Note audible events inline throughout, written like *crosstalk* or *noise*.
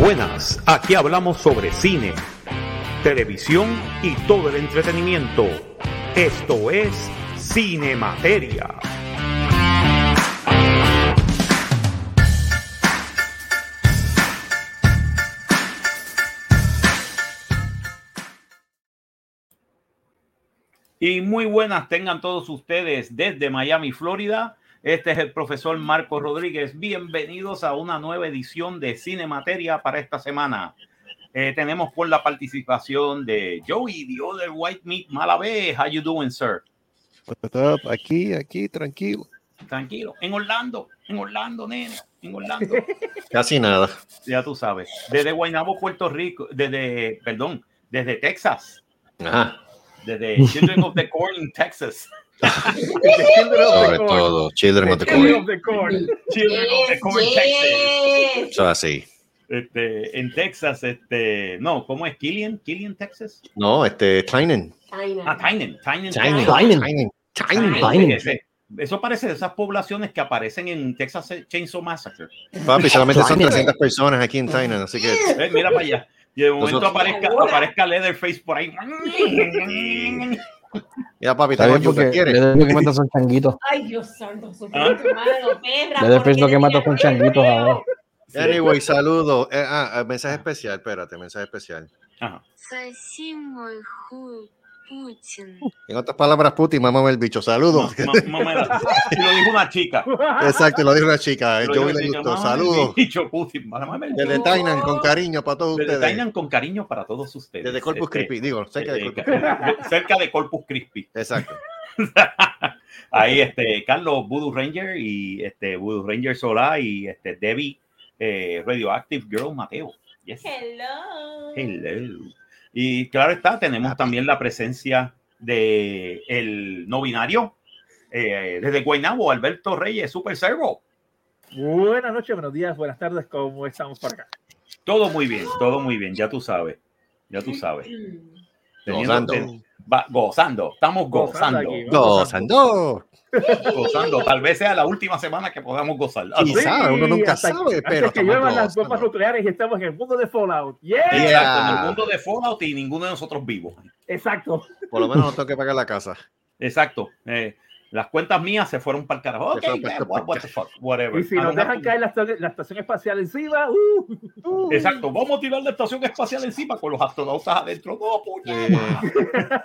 Buenas, aquí hablamos sobre cine, televisión y todo el entretenimiento. Esto es Cine Materia. Y muy buenas tengan todos ustedes desde Miami, Florida. Este es el profesor Marco Rodríguez. Bienvenidos a una nueva edición de Cine Materia para esta semana. Eh, tenemos por la participación de Joey, the other white meat Malavé. How you doing, sir? Aquí, aquí, tranquilo. Tranquilo. En Orlando, en Orlando, nene, en Orlando. *laughs* Casi nada. Ya tú sabes. Desde Guaynabo, Puerto Rico, desde, perdón, desde Texas. Ajá. Desde Children of the Corn Texas. Sobre todo, Children of the Children Corn. of the Corn. Children of the Corn, Texas. Eso así. Este, en Texas, este, no, ¿cómo es? Killian, Killian, Texas. No, este, Tynan. Ah, Tynan, Tynan, Tynan. Tynan. Tynan, Tynan. ese- Eso parece de esas poblaciones que aparecen en Texas Chainsaw Massacre. Papi, solamente son Tynan. 300 personas aquí en Tynan, así que Eh, mira para allá. Y de momento Nosotros- aparezca, aparezca Leatherface por ahí. Ya papi, bien yuca, porque ¿quieres? Leatherface lo que mata son changuitos. *laughs* Ay, Dios santo, su ¿Ah? mano, perra. Leatherface lo que mata porquería. son changuitos ahora. *laughs* Anyway, saludo. Eh, ah, ah, mensaje especial, espérate, mensaje especial. Ajá. En otras palabras, Putin, mamá el bicho. Saludos. Lo dijo una chica. Exacto, lo dijo una chica. Yo vi Saludos. Tainan, con cariño para todos Desde ustedes. Tainan, con cariño para todos ustedes. Desde Corpus este, Christi, digo, cerca de eh, Corpus Christi. Exacto. *laughs* Ahí, este, Carlos Voodoo Ranger y este Voodoo Ranger Solá y este Debbie eh, Radioactive Girl Mateo. Hello. Hello. Y claro está, tenemos también la presencia de el no binario eh, desde Guaynabo, Alberto Reyes, Super Servo. Buenas noches, buenos días, buenas tardes, ¿cómo estamos por acá? Todo muy bien, todo muy bien, ya tú sabes, ya tú sabes. Teniendo- Gozando. ten- va- gozando, estamos Gozando gozando, aquí. Gozando. *laughs* gozando. Tal vez sea la última semana que podamos gozar. Ah, Sí. Quizá, uno nunca hasta- sabe, antes pero que lluevan las bombas nucleares y estamos en el mundo de Fallout. Yeah, Exacto, en el mundo de Fallout y ninguno de nosotros vivos. exacto. Por lo menos no tengo que pagar la casa. Exacto. eh, las cuentas mías se fueron para el carajo. Ok, what, what the fuck, whatever. Y si nos dejan caer la, estación- la estación espacial encima, uh, uh. Exacto, vamos a tirar la estación espacial encima con los astronautas adentro. No, puñeta.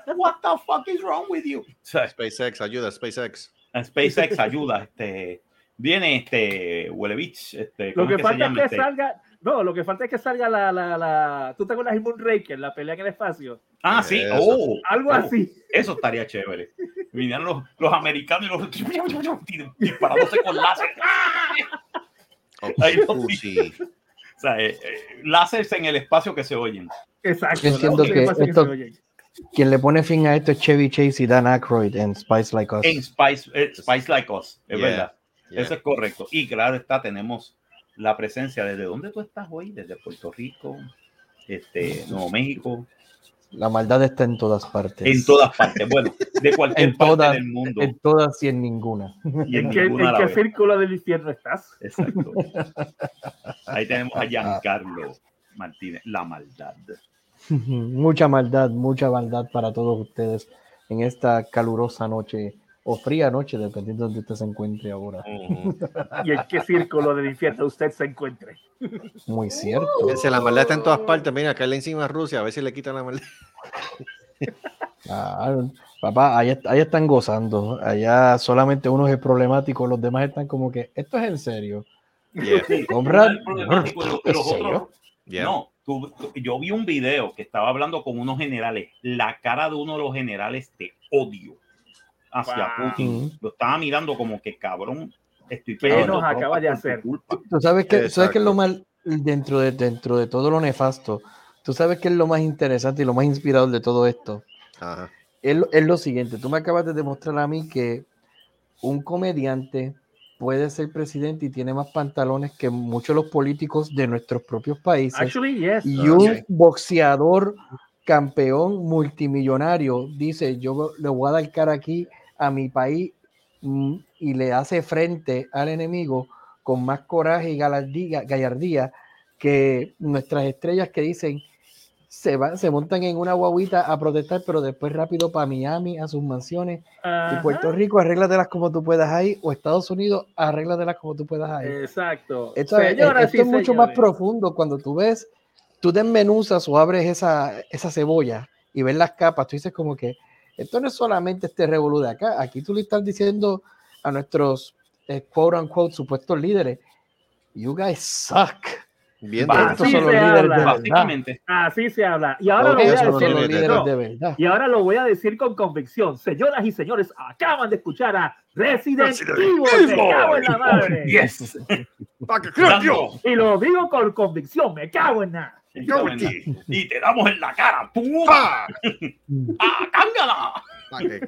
*laughs* What the fuck is wrong with you? SpaceX, ayuda, SpaceX. SpaceX ayuda. Este, viene este Huelevich. Este, Lo ¿cómo que es se falta es llama que este? salga, no, lo que falta es que salga la, la, la, ¿tú te acuerdas de Moonraker, la pelea en el espacio? Ah, sí. Eso. Oh, Algo oh, así. Eso estaría chévere. Vinieron los, los americanos y los *laughs* disparándose con láser. Ahí lo Uh, vi. sí. O sea, eh, eh, láseres en el espacio que se oyen. Exacto. Yo entiendo lo que esto- se. Quien le pone fin a esto es Chevy Chase y Dan Aykroyd en Spice Like Us. En Spice, eh, Spice Like Us, es Yeah, verdad. yeah. Eso es correcto. Y claro está, tenemos la presencia desde dónde tú estás hoy, desde Puerto Rico, este, Nuevo México, La maldad está en todas partes. en todas partes. Bueno, de cualquier En parte todas, del mundo. en todas y en ninguna. y en ¿En qué, ninguna qué círculo del infierno estás? Exacto. *laughs* Ahí tenemos a Giancarlo Martínez, la maldad. mucha maldad, mucha maldad para todos ustedes en esta calurosa noche o fría noche, dependiendo de donde usted se encuentre ahora. ¿Y en qué círculo del infierno usted se encuentre? Muy cierto. Fíjense, la maldad está en todas partes. Mira, caerle encima a Rusia, a ver si le quitan la maldad. Ah, papá, allá, allá están gozando. Allá solamente uno es problemático, los demás están como que, esto es en serio. Yeah, Comprar. El problemático de los- de ¿En los serio? otros- yeah. No, tú- tú- yo vi un video que estaba hablando con unos generales. La cara de uno de los generales de odio hacia Wow. Putin. Lo estaba mirando como que cabrón. Estoy ¿Qué nos acaba de hacer? culpa". Tú sabes que, ¿sabes qué es lo mal dentro de, dentro de todo lo nefasto? Tú sabes que es lo más interesante y lo más inspirador de todo esto. Ajá. Es, lo- es lo siguiente, tú me acabas de demostrar a mí que un comediante puede ser presidente y tiene más pantalones que muchos de los políticos de nuestros propios países. Actually, yes. y un boxeador campeón multimillonario dice, yo le voy a dar cara aquí a mi país mm, y le hace frente al enemigo con más coraje y gallardía, que nuestras estrellas que dicen se van, se montan en una guaguita a protestar, pero después rápido para Miami, a sus mansiones. Y Puerto Rico, arréglatelas como tú puedas ahí, o Estados Unidos, arréglatelas como tú puedas ahí. Exacto. Esto, es- esto es mucho más profundo cuando tú ves, tú desmenuzas o abres esa, esa cebolla y ves las capas, tú dices como que esto no es solamente este revolú de acá, aquí tú le estás diciendo a nuestros eh, quote unquote supuestos líderes, you guys suck. Bien Va, duro. Estos Así son los se líderes habla. de verdad. Básicamente. Así se habla. Y ahora, Ok, lo voy a decir, los líderes. líderes no, de verdad. y ahora lo voy a decir con convicción. Señoras y señores, acaban de escuchar a Resident, Resident Evil. Me cago en la madre. Yes. *laughs* Y lo digo con convicción. Me cago en nada. Y te damos en la cara. ¡Pum! ¡Pa! ¡Ah, cángala! Pa' que,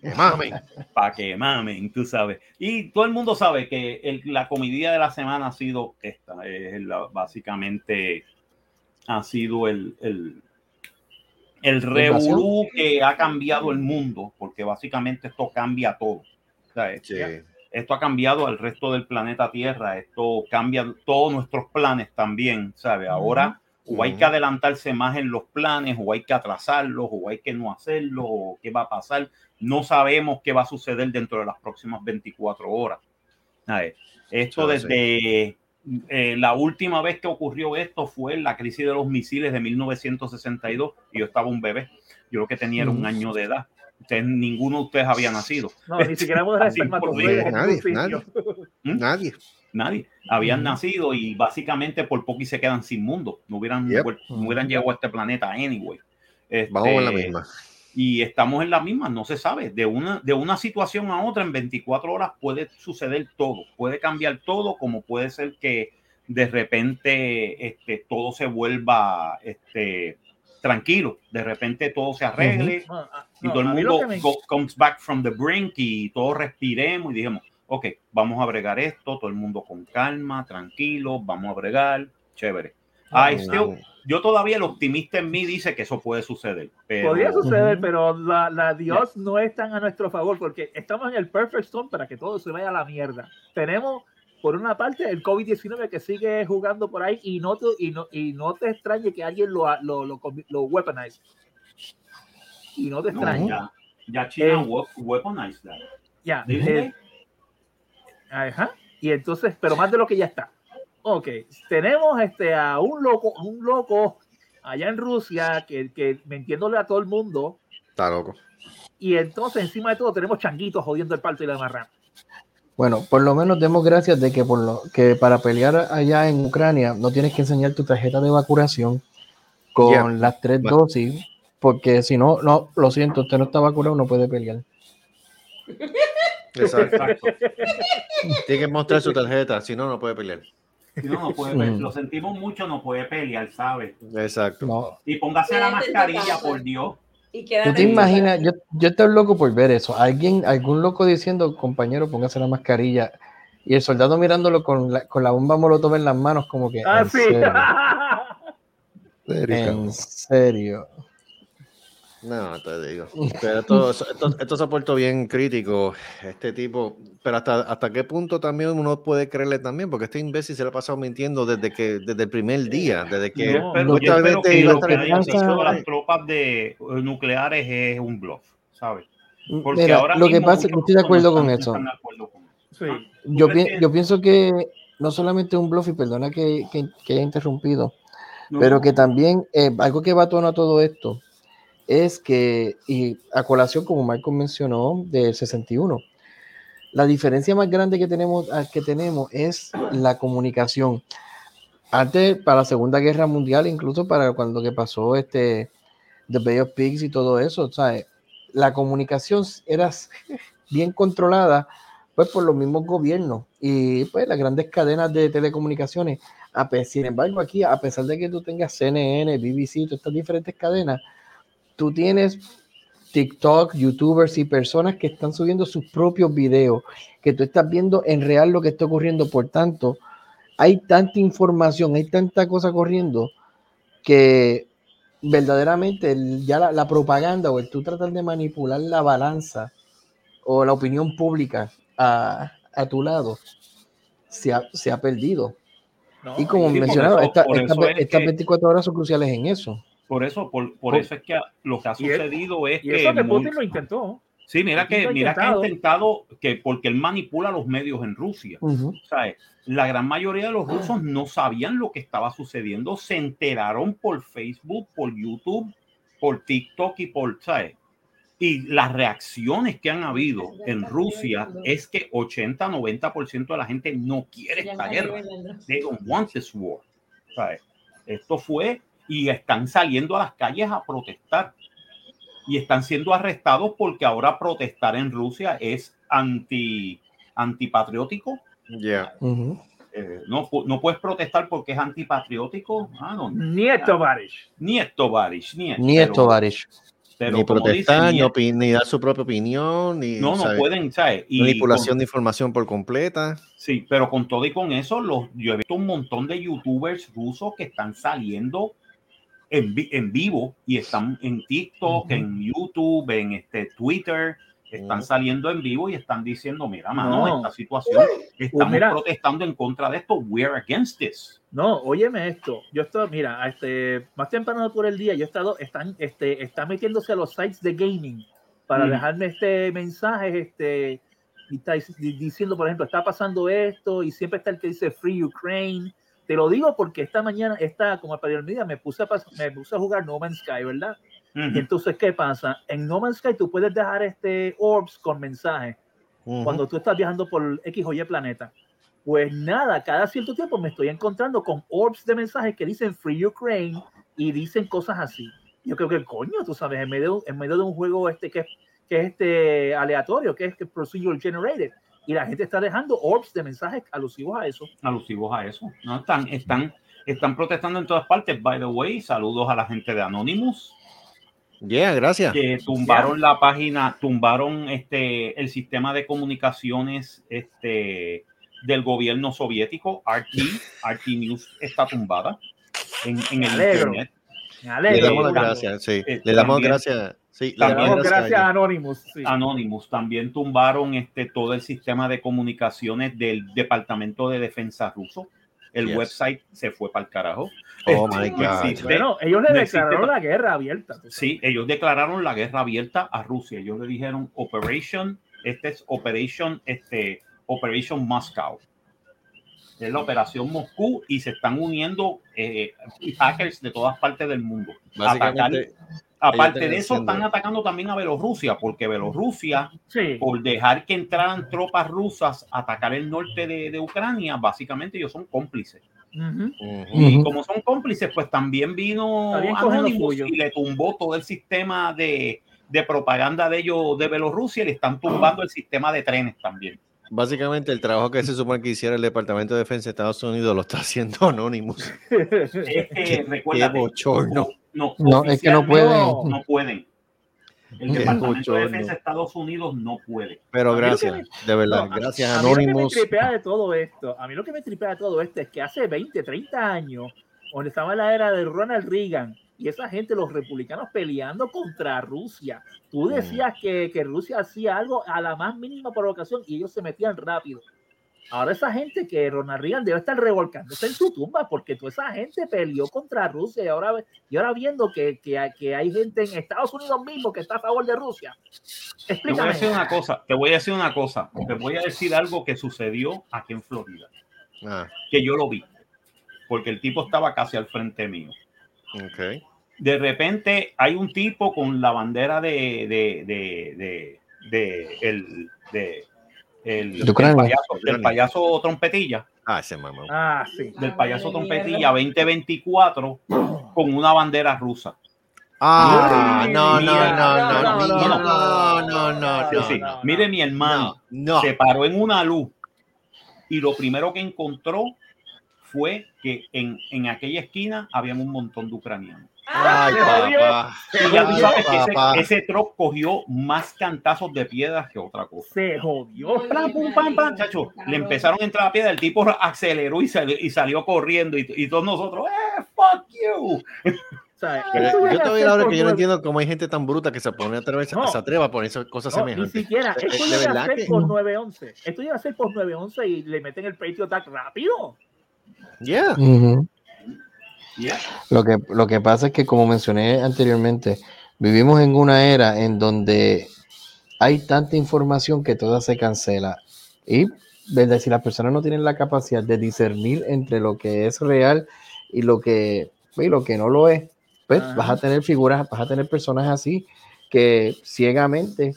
que mamen. Para que mamen, tú sabes. Y todo el mundo sabe que el- la comedia de la semana ha sido esta. Es la- básicamente ha sido el, el, el revolú que ha cambiado el mundo, porque básicamente esto cambia todo. ¿sabes? Sí. Esto ha cambiado al resto del planeta Tierra. Esto cambia todos nuestros planes también, ¿sabes? Ahora o hay que adelantarse más en los planes, o hay que atrasarlos, o hay que no hacerlo, o qué va a pasar. No sabemos qué va a suceder dentro de las próximas 24 horas. Esto desde eh, la última vez que ocurrió esto fue la crisis de los misiles de 1962 y yo estaba un bebé. Yo lo que tenía era un Ujú. año de edad. Ustedes, ninguno de ustedes había nacido. No, ni siquiera *laughs* nadie, nadie. sitio. Nadie. Nadie. Habían Ujú. nacido y básicamente por poco y se quedan sin mundo. No hubieran, Yep. no hubieran llegado a este planeta anyway. Este, Vamos en la misma. Y estamos en la misma, no se sabe. De una, de una situación a otra en 24 horas puede suceder todo. Puede cambiar todo, como puede ser que de repente este, todo se vuelva este, tranquilo. De repente todo se arregle No, ah, y no, todo el mundo me- go- comes back from the brink y todos respiremos y dijimos, ok, vamos a bregar esto, todo el mundo con calma, tranquilo, vamos a bregar, chévere. I still- yo todavía el optimista en mí dice que eso puede suceder, pero Podría suceder, Ujú. pero la, la Dios no es tan a nuestro favor porque estamos en el perfect storm para que todo se vaya a la mierda. Tenemos, por una parte, el COVID-19 que sigue jugando por ahí y no te, y no, y no te extrañe que alguien lo, lo, lo, lo weaponize. Y no te no, extrañe. ya, ya China Eh, we- weaponized that. Ya. Eh, ajá. Y entonces, pero más de lo que ya está. Ok, tenemos este a un loco, un loco allá en Rusia que, que mintiéndole a todo el mundo. Está loco. Y entonces, encima de todo, tenemos changuitos jodiendo el parto y la marrana. Bueno, por lo menos demos gracias de que, por lo, que para pelear allá en Ucrania no tienes que enseñar tu tarjeta de vacunación con Yeah. las tres Bueno. dosis, porque si no, no, lo siento, usted no está vacunado, no puede pelear. *laughs* Exacto. Exacto. Tiene que mostrar su tarjeta, si no, no puede pelear. Si no, no puede pe- lo sentimos mucho, no puede pelear, ¿sabes? Exacto. No. Y póngase la mascarilla, por Dios. Y ¿Tú te imaginas? Yo, yo estoy loco por ver eso. Alguien, algún loco diciendo, compañero, póngase la mascarilla. Y el soldado mirándolo con la, con la bomba molotov en las manos, como que. Ah, en sí. serio, *laughs* en serio. No, te digo. *laughs* Pero esto, esto, esto se ha puesto bien crítico, este tipo. Pero hasta, hasta qué punto también uno puede creerle también, porque este imbécil se le ha pasado mintiendo desde que desde el primer día, desde que Yo No, espero, yo espero que iba a lo que estar hayan dicho las tropas de, eh, nucleares es un bluff, ¿sabes? Porque Mira, ahora lo que pasa es que muchos estoy de acuerdo con eso. Sí. Yo, ¿Tú pi- yo pienso que no solamente un bluff, y perdona que, que, que haya interrumpido, No, pero que también eh, algo que va a tono a todo esto es que, y a colación, como Marco mencionó, del 61, la diferencia más grande que tenemos, ah, que tenemos es la comunicación. Antes, para la Segunda Guerra Mundial, incluso para cuando que pasó este The Bay of y todo eso, ¿sabes? la comunicación era *laughs* bien controlada pues por los mismos gobiernos y pues las grandes cadenas de telecomunicaciones. Sin embargo, aquí, a pesar de que tú tengas CNN, BBC, todas estas diferentes cadenas, tú tienes TikTok, YouTubers y personas que están subiendo sus propios videos, que tú estás viendo en real lo que está ocurriendo. Por tanto, hay tanta información, hay tanta cosa corriendo que verdaderamente ya la, la propaganda o el tú tratar de manipular la balanza o la opinión pública a, a tu lado se ha, se ha perdido. No, Y como Sí, mencionaba, esta- estas eso es estas que- 24 horas son cruciales en eso. Por eso, por, por eso es que lo que ha Y es- sucedido es Y que. eso que muy- Putin lo intentó. sí, mira que, mira que ha intentado. que porque él manipula los medios en Rusia. ¿sabes? La gran mayoría de los rusos no sabían lo que estaba sucediendo, se enteraron por Facebook, por YouTube, por TikTok y por, ¿sabes? Y las reacciones que han habido en Rusia es que 80-90% de la gente no quiere esta guerra. They don't want this war. ¿sabes? Esto fue y están saliendo a las calles a protestar y están siendo arrestados porque ahora protestar en Rusia es anti antipatriótico Yeah. Eh, no, no puedes protestar porque es antipatriótico. Ah, no, Nieto Barish. ni esto, Barish, ni esto. Ni pero- esto, Barish. pero ni protestar, ni, ni- opi- ni dar su propia opinión, ni no, no ¿sabes? pueden, ¿sabes? Y manipulación con- de información por completa. sí, pero con todo y con eso, los, yo he visto un montón de youtubers rusos que están saliendo en, en vivo y están en TikTok, Ujú. en YouTube, en este Twitter, están saliendo en vivo y están diciendo, mira, mano, No. esta situación, estamos mira. protestando en contra de esto, we're against this. No, óyeme esto. Yo estoy, mira, este, más temprano por el día, yo he estado, están, este, están metiéndose a los sites de gaming para Mm. dejarme este mensaje, este, y está dic- diciendo, por ejemplo, está pasando esto, y siempre está el que dice Free Ukraine. Te lo digo porque esta mañana, esta, como para el día, me puse a me puse a jugar No Man's Sky, ¿verdad? Y Ujú. entonces, ¿qué pasa? En No Man's Sky tú puedes dejar este orbs con mensajes Ujú. cuando tú estás viajando por X o Y planeta. Pues nada, cada cierto tiempo me estoy encontrando con orbs de mensajes que dicen Free Ukraine y dicen cosas así. Yo creo que coño, tú sabes, en medio, en medio de un juego este que, es- que es este aleatorio, que es que procedural generated, y la gente está dejando orbs de mensajes alusivos a eso. alusivos a eso. No están, están, están protestando en todas partes. By the way, saludos a la gente de Anonymous Yeah, gracias. que tumbaron la página, tumbaron este el sistema de comunicaciones este del gobierno soviético, RT, RT News está tumbada en, en el internet. Me Le alegro. damos las gracias, sí. eh, Le damos gracias. Sí, también gracias a. Anonymous. sí. Anonymous también tumbaron este todo el sistema de comunicaciones del Departamento de Defensa ruso. El Yes. website se fue para el carajo. Oh Este, my God. Bueno, ellos le no declararon la guerra abierta. Sí, ellos declararon la guerra abierta a Rusia. Ellos le dijeron Operation, este es Operation, este, Operation Moscow. Es la Operación Moscú y se están uniendo eh, hackers de todas partes del mundo. Básicamente, Aparte de eso, están atacando también a Bielorrusia, porque Bielorrusia, Sí. por dejar que entraran tropas rusas a atacar el norte de, de Ucrania, básicamente ellos son cómplices. Y como son cómplices, pues también vino Anonymous y le tumbó todo el sistema de, de propaganda de ellos de Bielorrusia y le están tumbando el sistema de trenes también. Básicamente el trabajo que se supone que hiciera el Departamento de Defensa de Estados Unidos lo está *laughs* haciendo Anonymous. Es que, Qué recuérdate, bochorno. no, No, es que no pueden. No pueden. El Departamento de. Defensa de Estados Unidos no puede. Pero A gracias, de verdad, No, gracias a mí lo que me Anonymous. tripea de todo esto, a mí lo que me tripea de todo esto es que hace 20, 30 años, donde estaba en la era de Ronald Reagan y esa gente, los republicanos peleando contra Rusia, tú Mm. decías que, que Rusia hacía algo a la más mínima provocación y ellos se metían rápido. Ahora esa gente que Ronald Reagan debe estar revolcándose en su tumba porque toda esa gente peleó contra Rusia y ahora, y ahora viendo que, que, hay- que hay gente en Estados Unidos mismo que está a favor de Rusia. Te voy a Explícame. decir una cosa, te voy a decir una cosa, te voy a decir algo que sucedió aquí en Florida, Ah, que yo lo vi, porque el tipo estaba casi al frente mío. Ok. de repente hay un tipo con la bandera de de de de, de- el de el, del payaso, del payaso trompetilla Ah, ese mamá. Ah, sí. del payaso trompetilla 2024 con una bandera rusa Ah, no, no, no, no, no, no, no, no, no, no, Sí, no, sí. no, mire mi hermano no, no. se paró en una luz y lo primero que encontró fue que en, en aquella esquina había un montón de ucranianos Ay, papá. y ya tú sabes que ese, ese truck cogió más cantazos de piedras que otra cosa Se jodió. Pam, pum, pam, pam, chacho. Le empezaron a entrar a piedra, el tipo aceleró y salió, y salió corriendo y, y todos nosotros, ¡eh, fuck you! *laughs* Pero yo todavía ahora que yo no entiendo cómo hay gente tan bruta que se pone a través, No. se atreva a poner esas cosas No, ni semejantes. siquiera. De- Esto llega a ser por 911. Esto llega a ser por 911 y le meten el Patriot Act rápido. Yeah. Yeah. Lo que, lo que pasa es que, como mencioné anteriormente, vivimos en una era en donde hay tanta información que toda se cancela. Y ¿verdad? si las personas no tienen la capacidad de discernir entre lo que es real y lo que, y lo que no lo es, pues vas a tener figuras, vas a tener personas así que ciegamente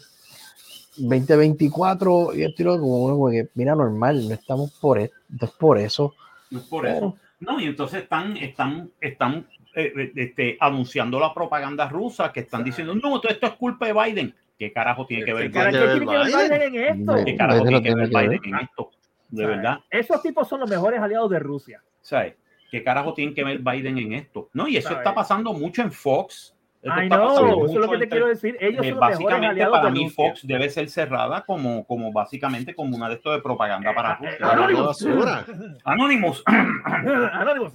2024 y esto y lo otro, como uno mira normal, no estamos por esto, es por eso. No es por eso. No, y entonces están, están, están eh, eh, este, anunciando la propaganda rusa que están diciendo, no, todo esto es culpa de Biden. ¿Qué carajo tiene que ver ¿Qué Biden? ¿Qué ver tiene que ver Biden? Biden en esto? ¿Qué carajo tiene que ver Biden en esto? De verdad. Esos tipos son los mejores aliados de Rusia. ¿Sabes? ¿Qué carajo tiene que ver Biden en esto? No, y eso ¿Sabes? está pasando mucho en Fox. Esto eso es lo que te quiero decir. Ellos eh, son los básicamente aliados para mí Rusia. Fox debe ser cerrada como, como básicamente como una de estos de propaganda para Eh, eh, Rusia. Anonymous. Qué basura. Anonymous. *coughs* Anonymous.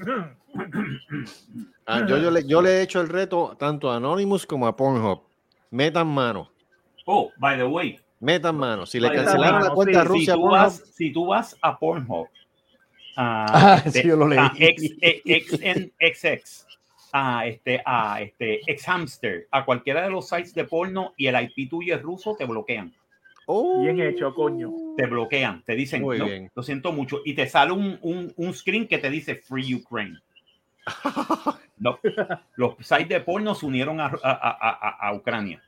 Ah, yo, yo, le, yo le he hecho el reto tanto a Anonymous como a Pornhub. Metan mano. Oh, by the way, Metan mano. Si le cancelaron mano, la cuenta a sí, Rusia, si, tú Pornhub, vas, si tú vas a Pornhub, a, Ah, este, *laughs* sí, yo lo leí. a X, eh, X- XX, a este, a este, Xhamster, a cualquiera de los sites de porno y el IP tuyo es ruso, te bloquean. Oh. Bien hecho, coño. Te bloquean, te dicen, Muy no, bien. lo siento mucho, y te sale un, un, un screen que te dice Free Ukraine. *laughs* No, los sites de porno se unieron a, a, a- a- Ucrania.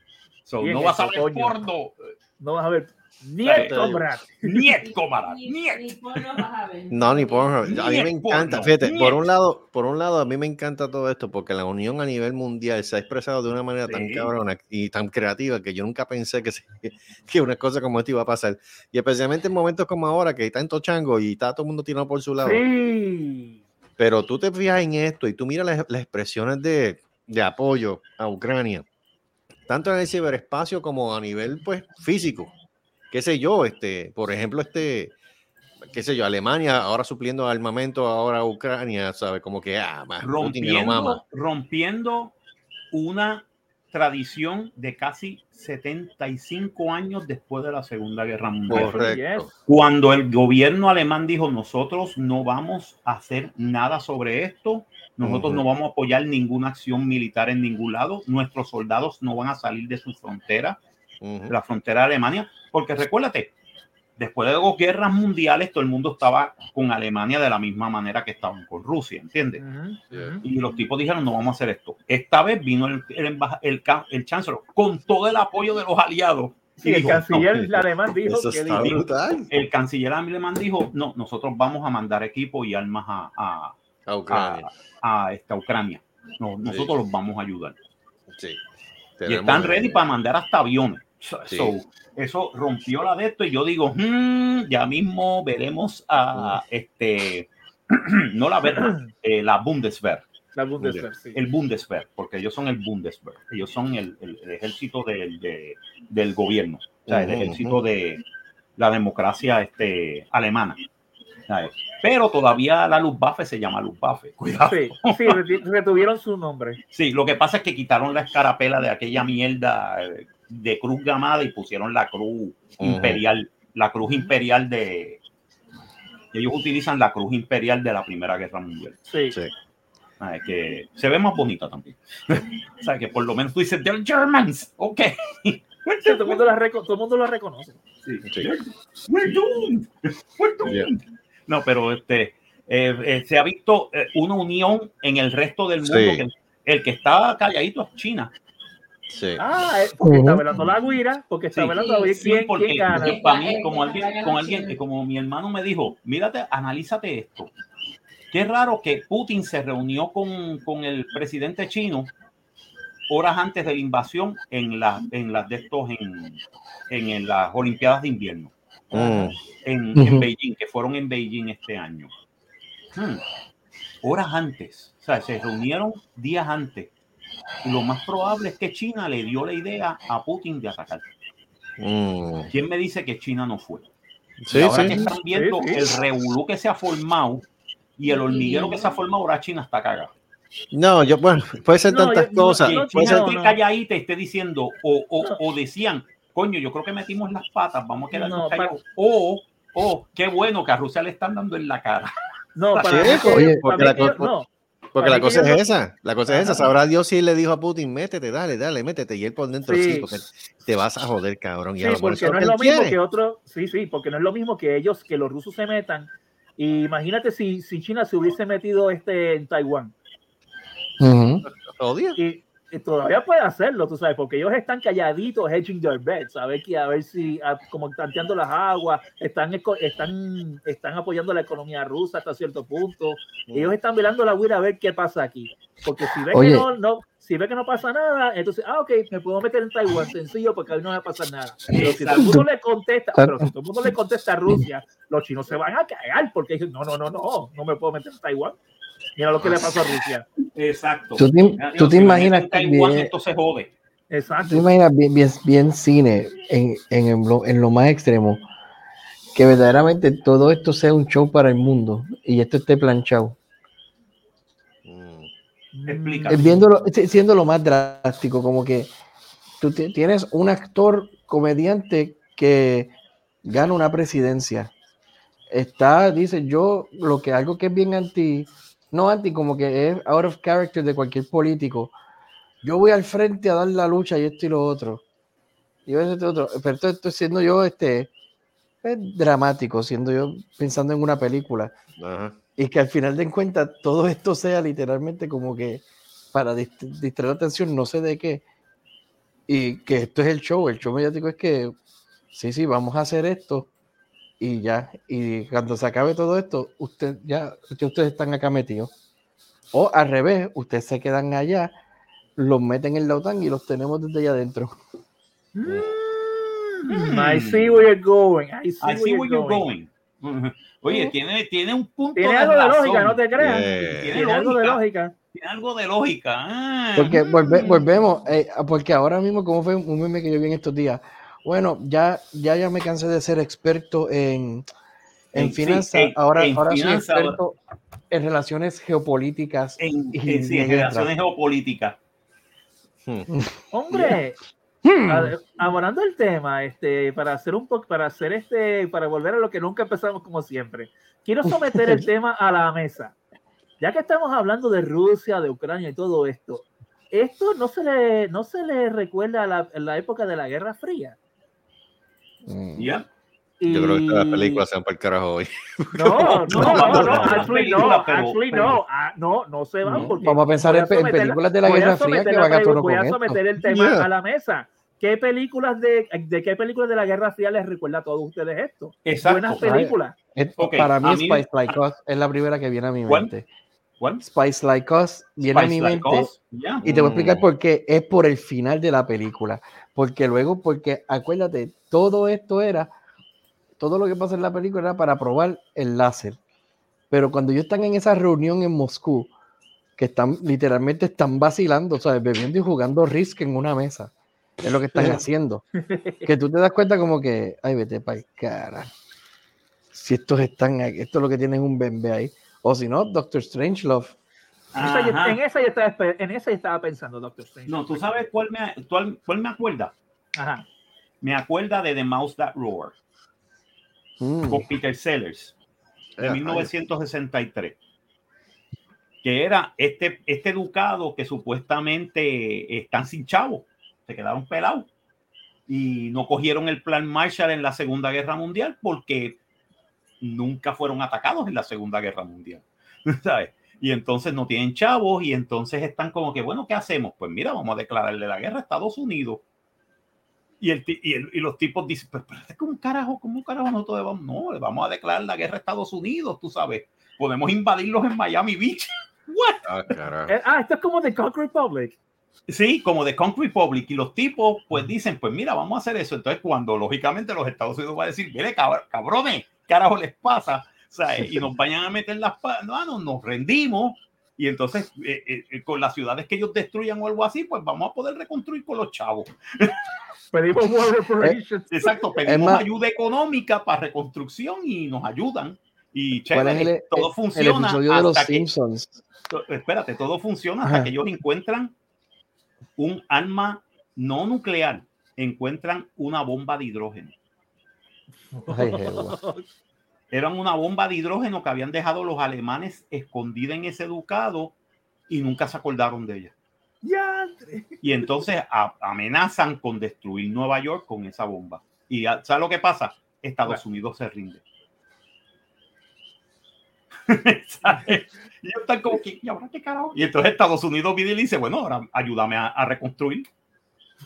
So, no vas a ver coño. porno. No vas a ver. Niet, comarada, Ni- niet. ni porno vas a ver. No, ni Pornhub. A mí me encanta. Fíjate, por un lado, por un lado, a mí me encanta todo esto porque la unión a nivel mundial se ha expresado de una manera tan Sí. cabrona y tan creativa que yo nunca pensé que, se- *laughs* que una cosa como esta iba a pasar. Y especialmente en momentos como ahora que hay tanto chango y está todo el mundo tirado por su lado. Sí. Pero tú te fijas en esto y tú miras las, las expresiones de, de apoyo a Ucrania, tanto en el ciberespacio como a nivel pues físico. Qué sé yo, este, por ejemplo, este, qué sé yo, Alemania ahora supliendo armamento ahora a Ucrania, ¿sabes? Como que, ah, más lo mama. rompiendo, rompiendo una tradición de casi 75 años después de la Segunda Guerra Mundial. Correcto. Cuando el gobierno alemán dijo, nosotros no vamos a hacer nada sobre esto, nosotros Ujú. no vamos a apoyar ninguna acción militar en ningún lado, nuestros soldados no van a salir de su frontera, Ujú. la frontera de Alemania, porque recuérdate, después de dos guerras mundiales, todo el mundo estaba con Alemania de la misma manera que estaban con Rusia, ¿entiendes? Y los tipos dijeron, no vamos a hacer esto. Esta vez vino el, el, el, el chancellor con todo el apoyo de los aliados. Sí, y el dijo, canciller "No". alemán dijo Eso que dijo, brutal. el canciller alemán dijo, no, nosotros vamos a mandar equipo y armas a, a, A Ucrania. a esta Ucrania. No, nosotros los vamos a ayudar. Sí. Y están eh, ready para mandar hasta aviones. So- Sí. so, eso rompió la de esto y yo digo, "Hmm, ya mismo veremos a este, *clears throat* no la verdad, *clears throat* la Bundeswehr. la Bundeswehr, sí. el Bundeswehr, porque ellos son el Bundeswehr, ellos son el, el- el ejército del, de- del gobierno, o sea, el ejército de la democracia este, alemana. ¿sabes? Pero todavía la Luftwaffe se llama Luftwaffe. *laughs* Cuidado. Sí, retuvieron su nombre. Sí, lo que pasa es que quitaron la escarapela de aquella mierda eh, de cruz gamada y pusieron la cruz imperial, la cruz imperial de... Ellos utilizan la cruz imperial de la Primera Guerra Mundial. Sí. Sí. ¿sabes? Que se ve más bonita también. *laughs* o sea, que por lo menos tú dices, they're Germans, ok. Sí, todo, el mundo la todo el mundo lo reconoce. Sí. Sí. We're doomed. We're doomed. No, pero este, eh, eh, se ha visto eh, una unión en el resto del mundo. Sí. que el que está calladito es China. Sí. Ah, porque está velando la guira, porque está Sí. velando Sí, quién, porque, quién gana. porque para mí, como alguien, como alguien, como mi hermano me dijo, mírate, analízate esto. Qué raro que Putin se reunió con, con el presidente chino horas antes de la invasión en las en las de estos en, en, en las Olimpiadas de invierno Mm. en, en. Beijing, que fueron en Beijing este año. Hmm. Horas antes, o sea, se reunieron días antes. Lo más probable es que China le dio la idea a Putin de atacar. Mm. ¿Quién me dice que China no fue? Sí, y ahora sí. que están viendo Sí, sí. el revolú que se ha formado y el hormiguero que se ha formado, ahora China está cagada. No, yo, bueno, puede ser No, tantas yo- cosas. Que no, puede China ser- no, calladita y esté diciendo, o, o, o decían, coño, yo creo que metimos las patas, vamos a quedarnos No, callados. O, o, qué bueno que a Rusia le están dando en la cara. No, *laughs* para Sí, mí que- oye, para porque mí la co- no, Porque la cosa es esa, la cosa es esa. Sabrá Dios si le dijo a Putin, métete, dale, dale, métete. Y él por dentro sí, Sí. porque te vas a joder, cabrón. Y Sí, a lo porque no es lo él mismo quiere. que otro, sí, sí, porque no es lo mismo que ellos, que los rusos se metan. Y imagínate si, si China se hubiese metido este en Taiwán. Y, y todavía puede hacerlo, tú sabes, porque ellos están calladitos, hedging their bets, a ver, que, a ver si, a- como tanteando las aguas, están, están, están apoyando la economía rusa hasta cierto punto. Ellos están velando la huida a ver qué pasa aquí. Porque si ven Oye. que no, no, si ve que no pasa nada, entonces, ah, ok, me puedo meter en Taiwán, sencillo, porque ahí no va a pasar nada. Pero si todo el mundo le contesta, pero si todo el mundo le contesta a Rusia, los chinos se van a cagar, porque dicen, no, no, no, no, no me puedo meter en Taiwán. Mira lo que le pasó a Rusia. Exacto. ¿Tú te, tú me imaginas Taiwán, bien, esto se jode. tú Exacto. te imaginas bien, bien, bien cine en, en, lo, en lo más extremo? Que verdaderamente todo esto sea un show para el mundo y esto esté planchado. Mm. Explica. Es viéndolo, si- siendo lo más drástico, como que tú ti- tienes un actor comediante que gana una presidencia. Está, dice yo, lo que algo que es bien anti, no anti, como que es out of character de cualquier político. Yo voy al frente a dar la lucha y esto y lo otro. Y yo esto y otro. Pero esto estoy siendo yo este es dramático, siendo yo pensando en una película Ajá. y que al final de cuentas todo esto sea literalmente como que para dist- distraer la atención, no sé de qué, y que esto es el show, el show mediático es que sí, sí, vamos a hacer esto y ya, y cuando se acabe todo esto, usted ya, ya ustedes están acá metidos. O al revés, ustedes se quedan allá, los meten en la OTAN y los tenemos desde allá adentro. Mm, I see where you're going. I see, I see where where you're you're going. going. Ujú. Oye, tiene, tiene un punto Tiene algo de razón. lógica, no te creas. Yeah. Tiene algo de lógica. Tiene algo de lógica. Ah, Porque volve- mm. volvemos, eh, porque ahora mismo, como fue un meme que yo vi en estos días, bueno, ya, ya, ya me cansé de ser experto en, en En- sí, finanzas, en- ahora, en ahora soy finanzas, experto en relaciones geopolíticas. En, y en, sí, relaciones geopolíticas. Hmm. Hombre, Hmm. a- abonando el tema, este, para hacer un poco, para hacer este, para volver a lo que nunca empezamos como siempre, quiero someter el *laughs* tema a la mesa. Ya que estamos hablando de Rusia, de Ucrania y todo esto, esto no se le, no se le recuerda a la, a la época de la Guerra Fría. Mm. ¿Ya? Yo creo que películas se van para el carajo hoy. No, no, *laughs* no, no, no, no, no, actually no, actually no, ah, no, no se van No, porque Vamos a pensar en, películas de la Guerra Fría que van a tono Voy a esto. someter el tema Yeah. a la mesa. ¿Qué películas de, de qué películas de la Guerra Fría les recuerda a todos ustedes esto? Exacto. Buenas películas. Para mí, mí- Spice Like Us es la primera que viene a mi ¿Cuál? mente. ¿Cuál? Spice Like Us viene a mi Like mente. Y te voy a explicar Mm. por qué. Es por el final de la película. Porque luego, porque acuérdate, todo esto era, todo lo que pasa en la película era para probar el láser. Pero cuando ellos están en esa reunión en Moscú, que están literalmente están vacilando, ¿sabes? Bebiendo y jugando Risk en una mesa. Es lo que están haciendo. *laughs* Que tú te das cuenta como que, ay, vete para cara. Si estos están, aquí, esto es lo que tienen un bebé ahí. O si no, Doctor Strangelove. En esa, yo, Ajá. en, esa yo estaba, espe- en esa yo estaba pensando, Doctor Strange. No, tú sabes cuál me, cuál, cuál me acuerda. Ajá. Me acuerda de The Mouse That Roar Mm. con Peter Sellers de Eh, 1963. Que era este, este ducado que supuestamente están sin chavo, se quedaron pelados y no cogieron el plan Marshall en la Segunda Guerra Mundial porque nunca fueron atacados en la Segunda Guerra Mundial. *laughs* ¿sabes? Y entonces no tienen chavos y entonces están como que, bueno, ¿qué hacemos? Pues mira, vamos a declararle la guerra a Estados Unidos. Y, el, y, el- y los tipos dicen, pero, pero es como carajo, ¿cómo carajo nosotros vamos? No, le vamos a declarar la guerra a Estados Unidos, tú sabes. Podemos invadirlos en Miami Beach. *laughs* ¿What? Ah, carajo. Eh, ah, esto es como The Cock Republic. Sí, como de Country Republic. Y los tipos, pues dicen, pues mira, vamos a hacer eso. Entonces, cuando lógicamente los Estados Unidos va a decir, mire, cabr- cabrones, ¿qué carajo les pasa? O sea, y nos vayan a meter las no, no, nos rendimos. Y entonces, eh, eh, eh, con las ciudades que ellos destruyan o algo así, pues vamos a poder reconstruir con los chavos. *laughs* Pedimos Reparations. Exacto, pedimos más- ayuda económica para reconstrucción y nos ayudan. Y ¿Cuál chévere, el, todo el- funciona el episodio de los hasta que, Simpsons? to- espérate, todo funciona hasta Ajá. que ellos encuentran un arma no nuclear, encuentran una bomba de hidrógeno. Ay. Eran una bomba de hidrógeno que habían dejado los alemanes escondida en ese ducado y nunca se acordaron de ella. Y entonces amenazan con destruir Nueva York con esa bomba. Y ¿sabes lo que pasa? Estados Bueno. Unidos se rinde. *laughs* Y están como que, ¿y ahora qué carajo? Y entonces Estados Unidos viene y dice, bueno, ahora ayúdame a, a reconstruir. *laughs*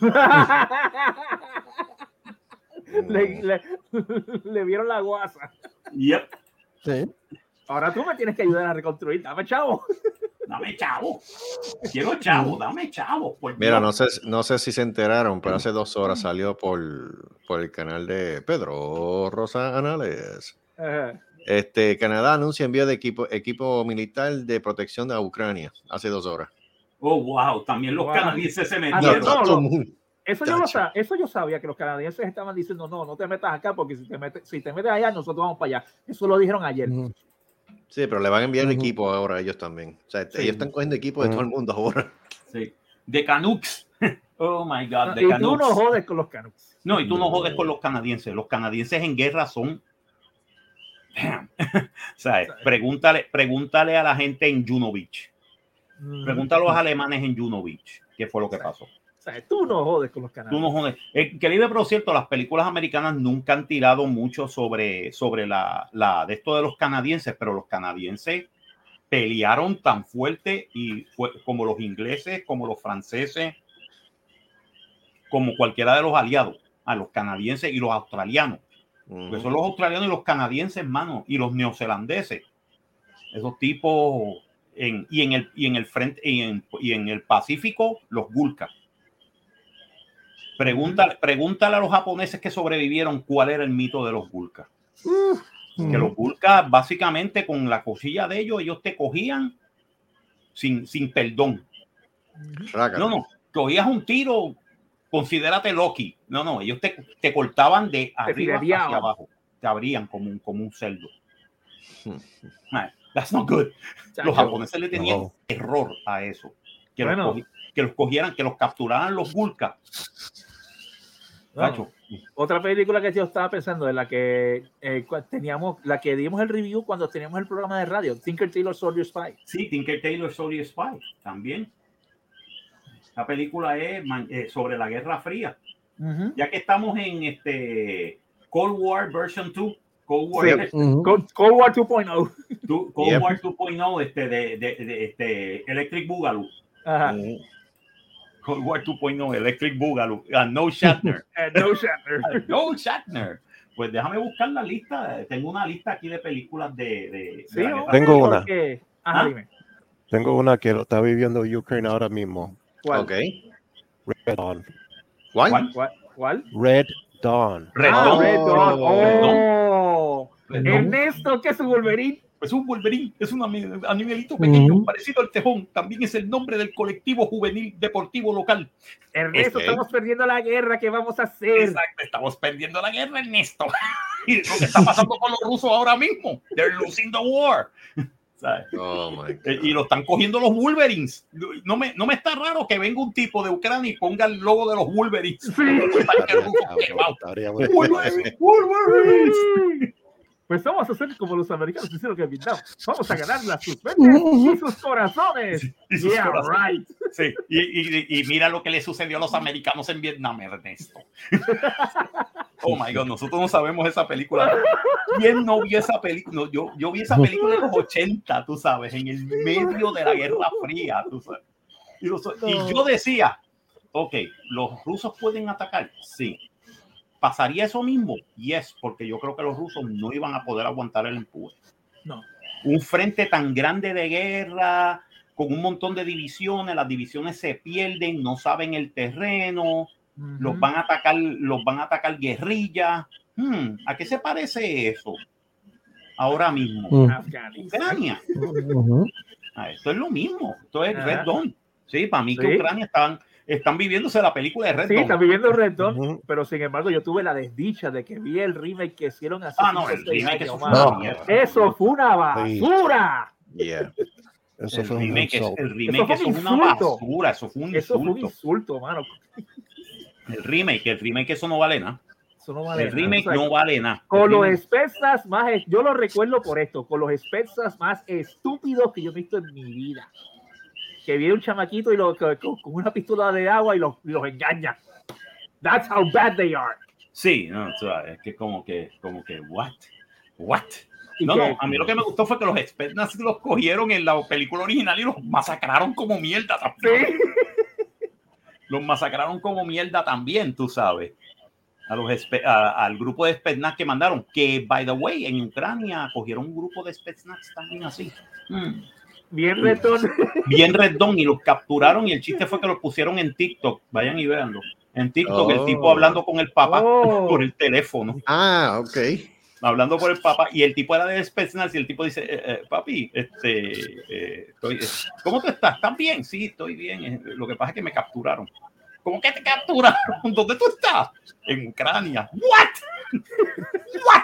le, le- *laughs* le vieron la guasa. Yep. Sí. Ahora tú me tienes que ayudar a reconstruir. Dame chavo. Dame chavo. Quiero chavo, dame chavo. por Mira, no sé, no sé si se enteraron, pero hace dos horas salió por, por el canal de Pedro Rosa Anales. Ajá. Este, Canadá anuncia envío de equipo, equipo militar de protección a Ucrania hace dos horas. Oh, wow. También los Wow. canadienses se Ah, metieron. no, todo no. Eso yo, lo Tacho. sa- eso yo sabía que los canadienses estaban diciendo no, no te metas acá porque si te metes, si te metes allá, nosotros vamos para allá. Eso lo dijeron ayer. Sí, pero le van a enviar equipo ahora a ellos también. O sea, Sí. ellos están cogiendo equipo de todo el mundo ahora. Sí. De Canucks. *laughs* Oh my God, de y tú no jodes con los Canucks. No, y tú no No. jodes con los canadienses. Los canadienses en guerra son. *laughs* Sea, pregúntale, pregúntale a la gente en Juno Beach. Pregúntale a los alemanes en Juno Beach. ¿Qué fue lo que pasó? Tú no jodes con los Tú canadienses. no jodes. Eh, que libre, pero cierto, las películas americanas nunca han tirado mucho sobre, sobre la, la de esto de los canadienses, pero los canadienses pelearon tan fuerte y fue como los ingleses, como los franceses, como cualquiera de los aliados, a los canadienses y los australianos. Porque son los australianos y los canadienses, hermano, y los neozelandeses. Esos tipos en, y en el y en el frente y en, y en el Pacífico, los Gulkas. Pregúntale, pregúntale a los japoneses que sobrevivieron cuál era el mito de los Gulkas. Que los Gulkas, básicamente, con la cosilla de ellos, ellos te cogían sin, sin perdón. No, no, cogías un tiro, considérate Loki. No, no, ellos te, te cortaban de arriba hacia abajo. Te abrían como un, como un cerdo. Man, that's not good. Los japoneses le tenían No. terror a eso. Que, Bueno. los, cogi- que los cogieran, que los capturaran los Gulkas. Otra película que yo estaba pensando en la que eh, teníamos, la que dimos el review cuando teníamos el programa de radio, Tinker Tailor Soldier Spy. Sí, Tinker Tailor Soldier Spy también. La película es man- eh, sobre la Guerra Fría. Ujú. Ya que estamos en este Cold War version 2, Cold War, Sí. Ujú. Cold, Cold War 2.0. tu- Cold Yep. War 2.0 este, de, de- de- este, Electric Boogaloo. Ajá. Mm. Cold War 2.0 Electric Boogaloo. Ah, no Shatner. Eh, *laughs* no Shatner. *laughs* no Shatner. Pues déjame buscar la lista. Tengo una lista aquí de películas de. Sí, Tengo una. porque- Ajá, ¿Ah? dime. Tengo una que lo está viviendo Ukraine ahora mismo. ¿Cuál? Ok. Red Dawn. ¿Cuál? ¿Cuál? ¿Cuál? ¿Cuál? Red Dawn. Red Ah, Dawn. Red Dawn. Red Dawn. Oh. Red Dawn. Ernesto, que es su Wolverine. Es un Wolverine, es un animalito pequeño, Ujú. parecido al tejón. También es el nombre del colectivo juvenil deportivo local. Ernesto, Ok. estamos perdiendo la guerra. ¿Qué vamos a hacer? Exacto, estamos perdiendo la guerra, Ernesto. *laughs* y lo que está pasando con los rusos ahora mismo. They're losing the war. ¿Sabes? Oh my *laughs* Eh, God. Y lo están cogiendo los Wolverines. No me, no me está raro que venga un tipo de Ucrania y ponga el logo de los Wolverines. Wolverines, *laughs* Wolverines. Pues vamos a hacer como los americanos hicieron que Vietnam. Vamos a ganar las sus mentes y sus corazones. Y sus Yeah, corazones. right. Sí, y, y- y mira lo que le sucedió a los americanos en Vietnam, Ernesto. *laughs* Oh my God, nosotros no sabemos esa película. ¿Quién no vio esa película? No, yo, yo vi esa película en los 80, tú sabes, en el medio de la Guerra Fría, tú sabes. Y, los- y yo decía, ok, ¿los rusos pueden atacar? Sí. ¿Pasaría eso mismo? Yes, porque yo creo que los rusos no iban a poder aguantar el empuje. No. Un frente tan grande de guerra, con un montón de divisiones, las divisiones se pierden, no saben el terreno, los van a atacar, los van a atacar guerrillas. Hmm, ¿A qué se parece eso? Ahora mismo. Afganistán. Ucrania. Ah, esto es lo mismo. Esto es Ajá. Red Dawn. Sí, para mí que. Ucrania están, están viviéndose la película de Red Sí, Dawn. está viviendo Red Dawn, pero sin embargo yo tuve la desdicha de que vi el remake que hicieron hace Ah, no, el remake años, eso fue. Eso fue una basura. Yeah. Eso El fue un remake, es, insulto. el remake fue eso un es una insulto. basura, eso fue un Eso fue un insulto. insulto, mano. El remake, el remake eso no vale nada. Eso no vale El nada. remake O sea, no vale nada. Con los espezas más, yo lo recuerdo por esto, con los espezas más estúpidos que yo he visto en mi vida. Que viene un chamaquito y lo, con, con una pistola de agua y los, y los engaña. That's how bad they are. Sí, no, o sea, es que como que, como que, what? What? No, que- no, a mí lo que me gustó fue que los Spetsnaz los cogieron en la película original y los masacraron como mierda también. Sí. *laughs* Los masacraron como mierda también, tú sabes. A los a- al grupo de Spetsnaz que mandaron, que, by the way, en Ucrania cogieron un grupo de Spetsnaz también así. Mm. Bien retón. *laughs* Bien redón y los capturaron y el chiste fue que los pusieron en TikTok. Vayan y véanlo. En TikTok, el Oh. tipo hablando con el papá Oh. por el teléfono. Ah, ok. hablando por el papá y el tipo era de Spetsnaz y el tipo dice, eh, eh, papi, este, eh, estoy- eh, ¿cómo tú estás? ¿Estás bien? Sí, estoy bien. Lo que pasa es que me capturaron. ¿Cómo que te capturaron? *laughs* ¿Dónde tú estás? En Ucrania. ¿What? *laughs* ¿What?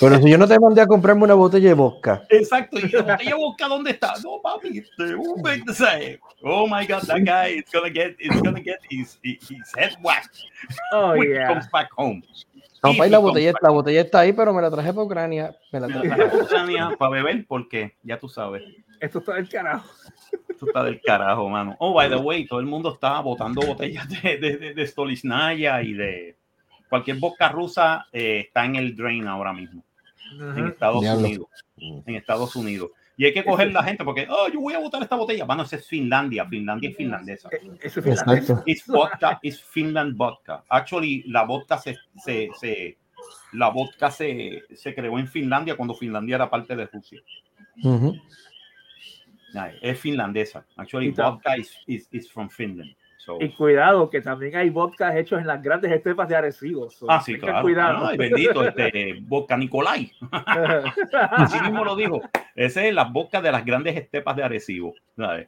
Pero si yo no te mandé a comprarme una botella de vodka. Exacto. Y yo, ¿botella busca dónde está? No, papi, este, un big say, Oh my God, that guy is gonna get, is gonna get his, his head whacked Oh, when he yeah. comes back home. No, la botella, back la botella está ahí, pero me la traje para Ucrania. Me la Me la traje. traje a Ucrania para beber porque ya tú sabes. Esto está del carajo. Esto está del carajo, mano. Oh, by the way, todo el mundo está botando botellas de, de, de, de Stolichnaya y de cualquier vodka rusa eh, está en el drain ahora mismo en Estados Diablo. Unidos. En Estados Unidos. Y hay que coger la gente porque, oh, yo voy a botar esta botella. Bueno, esa es Finlandia. Finlandia es finlandesa. Eh, Eso es finlandés. Exacto. It's vodka, it's Finland vodka. Actually, la vodka se, se, se- la vodka se, se creó en Finlandia cuando Finlandia era parte de Rusia. Ujú. Ya, Es finlandesa. Actually, vodka is, is, is from Finland. So, Y cuidado, que también hay vodkas hechos en las grandes estepas de Arecibo. So, Ah, sí, claro. Cuidado. Ay, bendito, este, vodka Nicolai. *laughs* Así mismo lo dijo. Ese es las bocas de las grandes estepas de Arecibo. ¿sabes?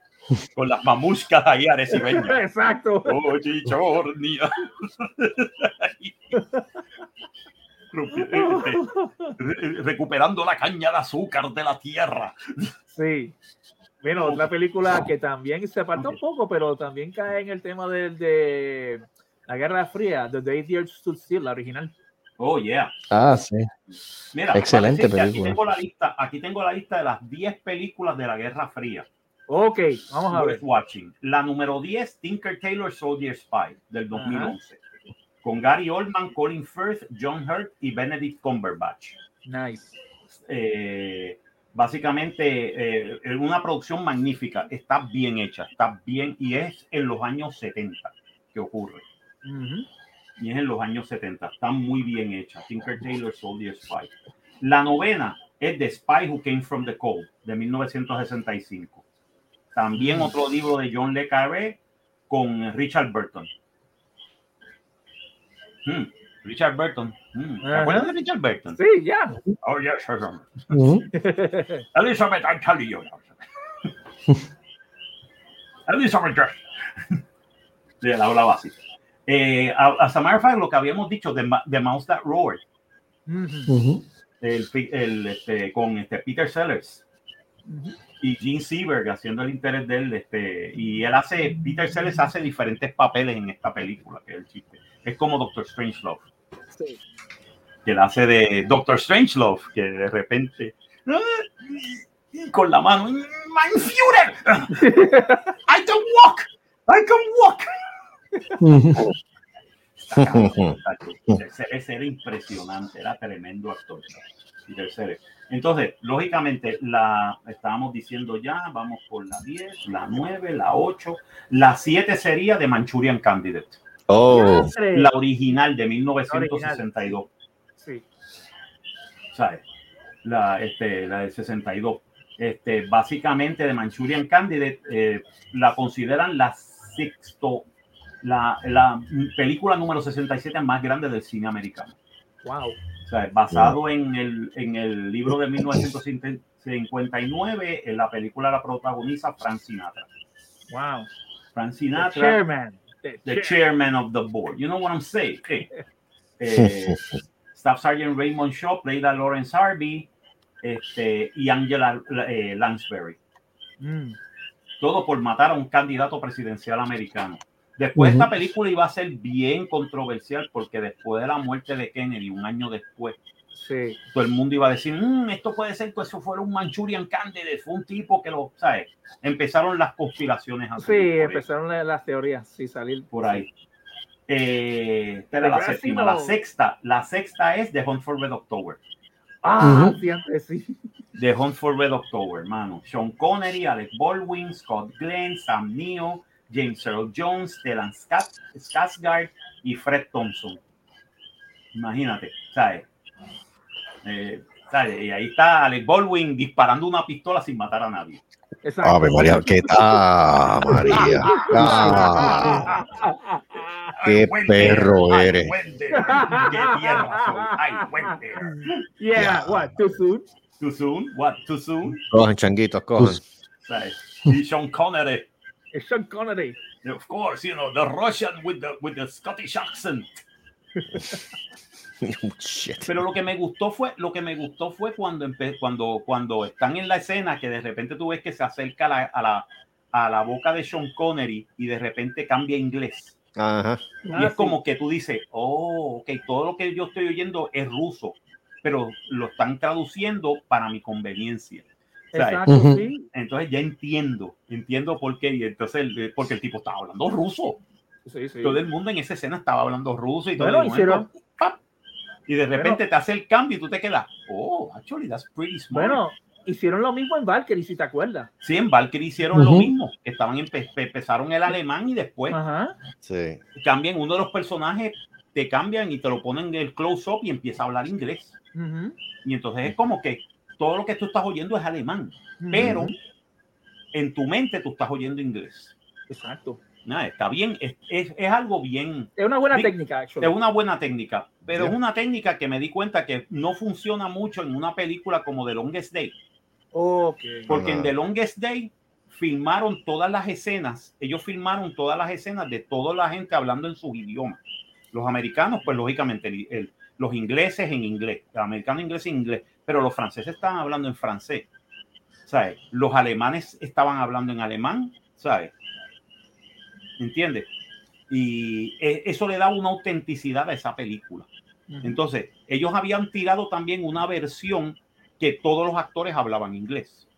Con las mamuscas ahí arecibeñas. Exacto. Oh, chichornia. Re- Recuperando la caña de azúcar de la tierra. Sí. Bueno, otra película que también se aparta un poco, pero también cae en el tema del de la Guerra Fría, The Day the Earth Stood Still, la original. Oh, yeah. Ah, sí. Mira, Excelente película. Aquí tengo, la lista, aquí tengo la lista de las 10 películas de la Guerra Fría. Ok, vamos a ver. Watching. La número 10, Tinker Tailor Soldier Spy, del 2011. Con Gary Oldman, Colin Firth, John Hurt y Benedict Cumberbatch. Nice. Eh, básicamente, eh, una producción magnífica. Está bien hecha, está bien, y es en los años 70 que ocurre. Y es en los años 70. Está muy bien hecha. Tinker Tailor Soldier Spy. La novena es The Spy Who Came from the Cold, de 1965. También otro libro de John Le Carré con Richard Burton. Hmm, Richard Burton. Hmm, ¿Te acuerdas de Richard Burton? Sí, ya. Oh, yes, sir. Ujú. *laughs* Elizabeth, I'm telling you. Elizabeth, yes. *laughs* Sí, él hablaba así. Eh, a- as a matter of fact, lo que habíamos dicho de, de Mouse That Roared, el, el, este, con este Peter Sellers y Gene Seberg haciendo el interés de él, este, y él hace, Peter Sellers hace diferentes papeles en esta película, que es el chiste. Es como Doctor Strangelove, Sí. que él hace de Doctor Strangelove, que de repente con la mano, My Führer, *laughs* I can walk, I can walk. *laughs* Sellers era impresionante, era tremendo actor. Entonces, lógicamente, la estábamos diciendo ya, vamos por la 10, la 9, la 8, la 7 sería de Manchurian Candidate, Oh, la original de 1962, Sí. ¿sabes? La, este, la del 62. Este, básicamente, de Manchurian Candidate eh, la consideran la sexto, la, la película número 67 más grande del cine americano. Wow. O sea, basado en el, en el libro de 1959, en la película la protagoniza Frank Sinatra. Wow. Frank The Sinatra, chairman. The the chair- chairman of the board. You know what I'm saying? *laughs* Eh, eh, *laughs* Staff Sergeant Raymond Shaw played a Lawrence Harvey este, y Angela eh, Lansbury. Mm. Todo por matar a un candidato presidencial americano. Después esta película iba a ser bien controversial porque después de la muerte de Kennedy, un año después, Sí. todo el mundo iba a decir, "Mm, esto puede ser que eso fuera un Manchurian Candidate, fue un tipo que lo, ¿sabes? Empezaron las conspiraciones a Sí, ahí, empezaron la- las teorías, sí, salir. por ahí. Eh, esta era la séptima, así la sexta, la sexta es The Hunt for Red October. Ah, Ujú. sí, antes sí. The Hunt for Red October, hermano. Sean Connery, Alec Baldwin, Scott Glenn, Sam Neill, James Earl Jones, Stellan Skarsgård y Fred Thompson. Imagínate, ¿sabes? Eh. Y ahí está Alec Baldwin disparando una pistola sin matar a nadie. Exacto. Ave María, ¿qué tal, María? *laughs* Ah, qué I went perro eres. Yeah, what, too soon? Too soon? What? Too soon? Cojan, changuitos, cojan. ¿Sabes? Y Sean Connery. Es Sean Connery. Of course, you know, the Russian with the, with the Scottish accent. *laughs* Shit. Pero lo que me gustó fue, lo que me gustó fue cuando, cuando, cuando están en la escena que de repente tú ves que se acerca a la, a la, a la boca de Sean Connery y de repente cambia inglés. Ajá. y Ah, es sí. como que tú dices, oh, ok, todo lo que yo estoy oyendo es ruso, pero lo están traduciendo para mi conveniencia. Exacto, sí. Entonces ya entiendo, entiendo por qué. Y entonces, el- porque el tipo estaba hablando ruso. Sí, sí. Todo el mundo en esa escena estaba hablando ruso y todo. Bueno, hicieron- ¡pap! Y de repente te hace el cambio y tú te quedas, oh, actually, that's pretty smart. Bueno, hicieron lo mismo en Valkyrie, si te acuerdas. sí, en Valkyrie hicieron lo mismo. Estaban empe- empezaron el alemán y después Ajá. Sí. cambian uno de los personajes, te cambian y te lo ponen en el close-up y empieza a hablar inglés. Y entonces es como que todo lo que tú estás oyendo es alemán, pero en tu mente tú estás oyendo inglés. Exacto. Nada, está bien, es, es, es algo bien, Es una buena técnica, actually. es una buena técnica, pero es una técnica que me di cuenta que no funciona mucho en una película como The Longest Day, porque en. The Longest Day filmaron todas las escenas, ellos filmaron todas las escenas de toda la gente hablando en sus idiomas. Los americanos, pues lógicamente, el- el- los ingleses en inglés, los americanos inglés en inglés, pero los franceses estaban hablando en francés, ¿sabes? Los alemanes estaban hablando en alemán, ¿sabes? ¿Entiendes? Y eh, eso le da una autenticidad a esa película. Entonces, ellos habían tirado también una versión que todos los actores hablaban inglés,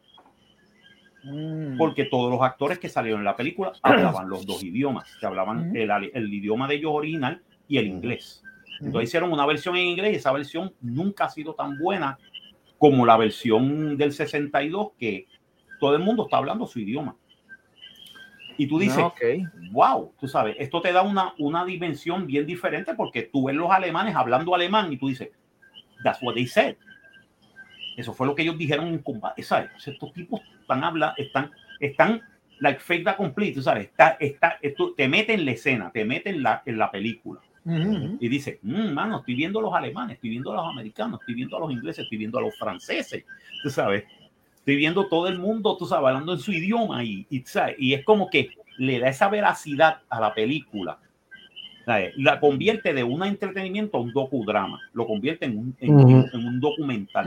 Mm. porque todos los actores que salieron en la película *clears throat* hablaban los dos idiomas, que hablaban el, el idioma de ellos original y el inglés. Entonces hicieron una versión en inglés y esa versión nunca ha sido tan buena como la versión del 62, que todo el mundo está hablando su idioma. Y tú dices, Ah, ok. wow, tú sabes, esto te da una, una dimensión bien diferente porque tú ves los alemanes hablando alemán y tú dices, that's what they said. Eso fue lo que ellos dijeron en combate, ¿sabes? Estos tipos están hablando, están, están, like fake the complete, tú sabes, está, está, esto, te mete en la escena, te mete en la, en la película Ujú. y dice, "Mm, mano, estoy viendo a los alemanes, estoy viendo a los americanos, estoy viendo a los ingleses, estoy viendo a los franceses, tú sabes, estoy viendo todo el mundo, tú sabes, hablando en su idioma y, y, y es como que le da esa veracidad a la película. ¿sabes? La convierte de un entretenimiento a un docudrama, lo convierte en un, en, un documental,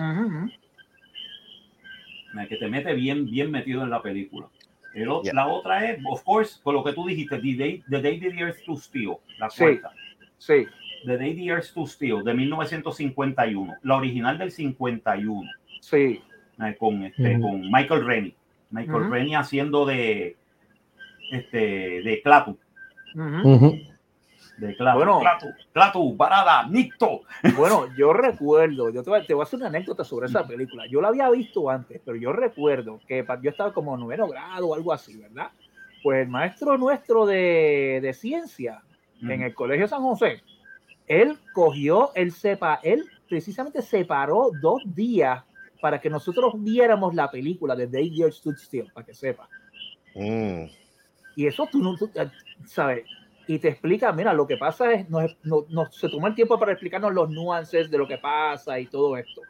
que te mete bien, bien metido en la película. El o- Yeah. La otra es, of course, con lo que tú dijiste, The Day, The Day the Earth Stood Still, la cuarta. Sí. The Day the Earth Stood Still de 1951, la original del 51, Sí. Eh, con, este, con Michael Rennie. Michael Ujú. Rennie haciendo de, este, de Clatu. Ujú. de Clatu, Bueno. Clatu, Clatu, Parada, Nicto. Bueno, yo recuerdo, yo te voy, te voy a hacer una anécdota sobre esa película. Yo la había visto antes, pero yo recuerdo que yo estaba como en noveno grado o algo así, ¿verdad? Pues el maestro nuestro de, de ciencia en el Colegio San José, él cogió, él sepa, él precisamente separó dos días para que nosotros viéramos la película de Day Gear Stood Still, para que sepa. Mm. Y eso tú no, tú, eh, ¿sabes? Y te explica, mira, lo que pasa es, no, no, no- se toma el tiempo para explicarnos los nuances de lo que pasa y todo esto.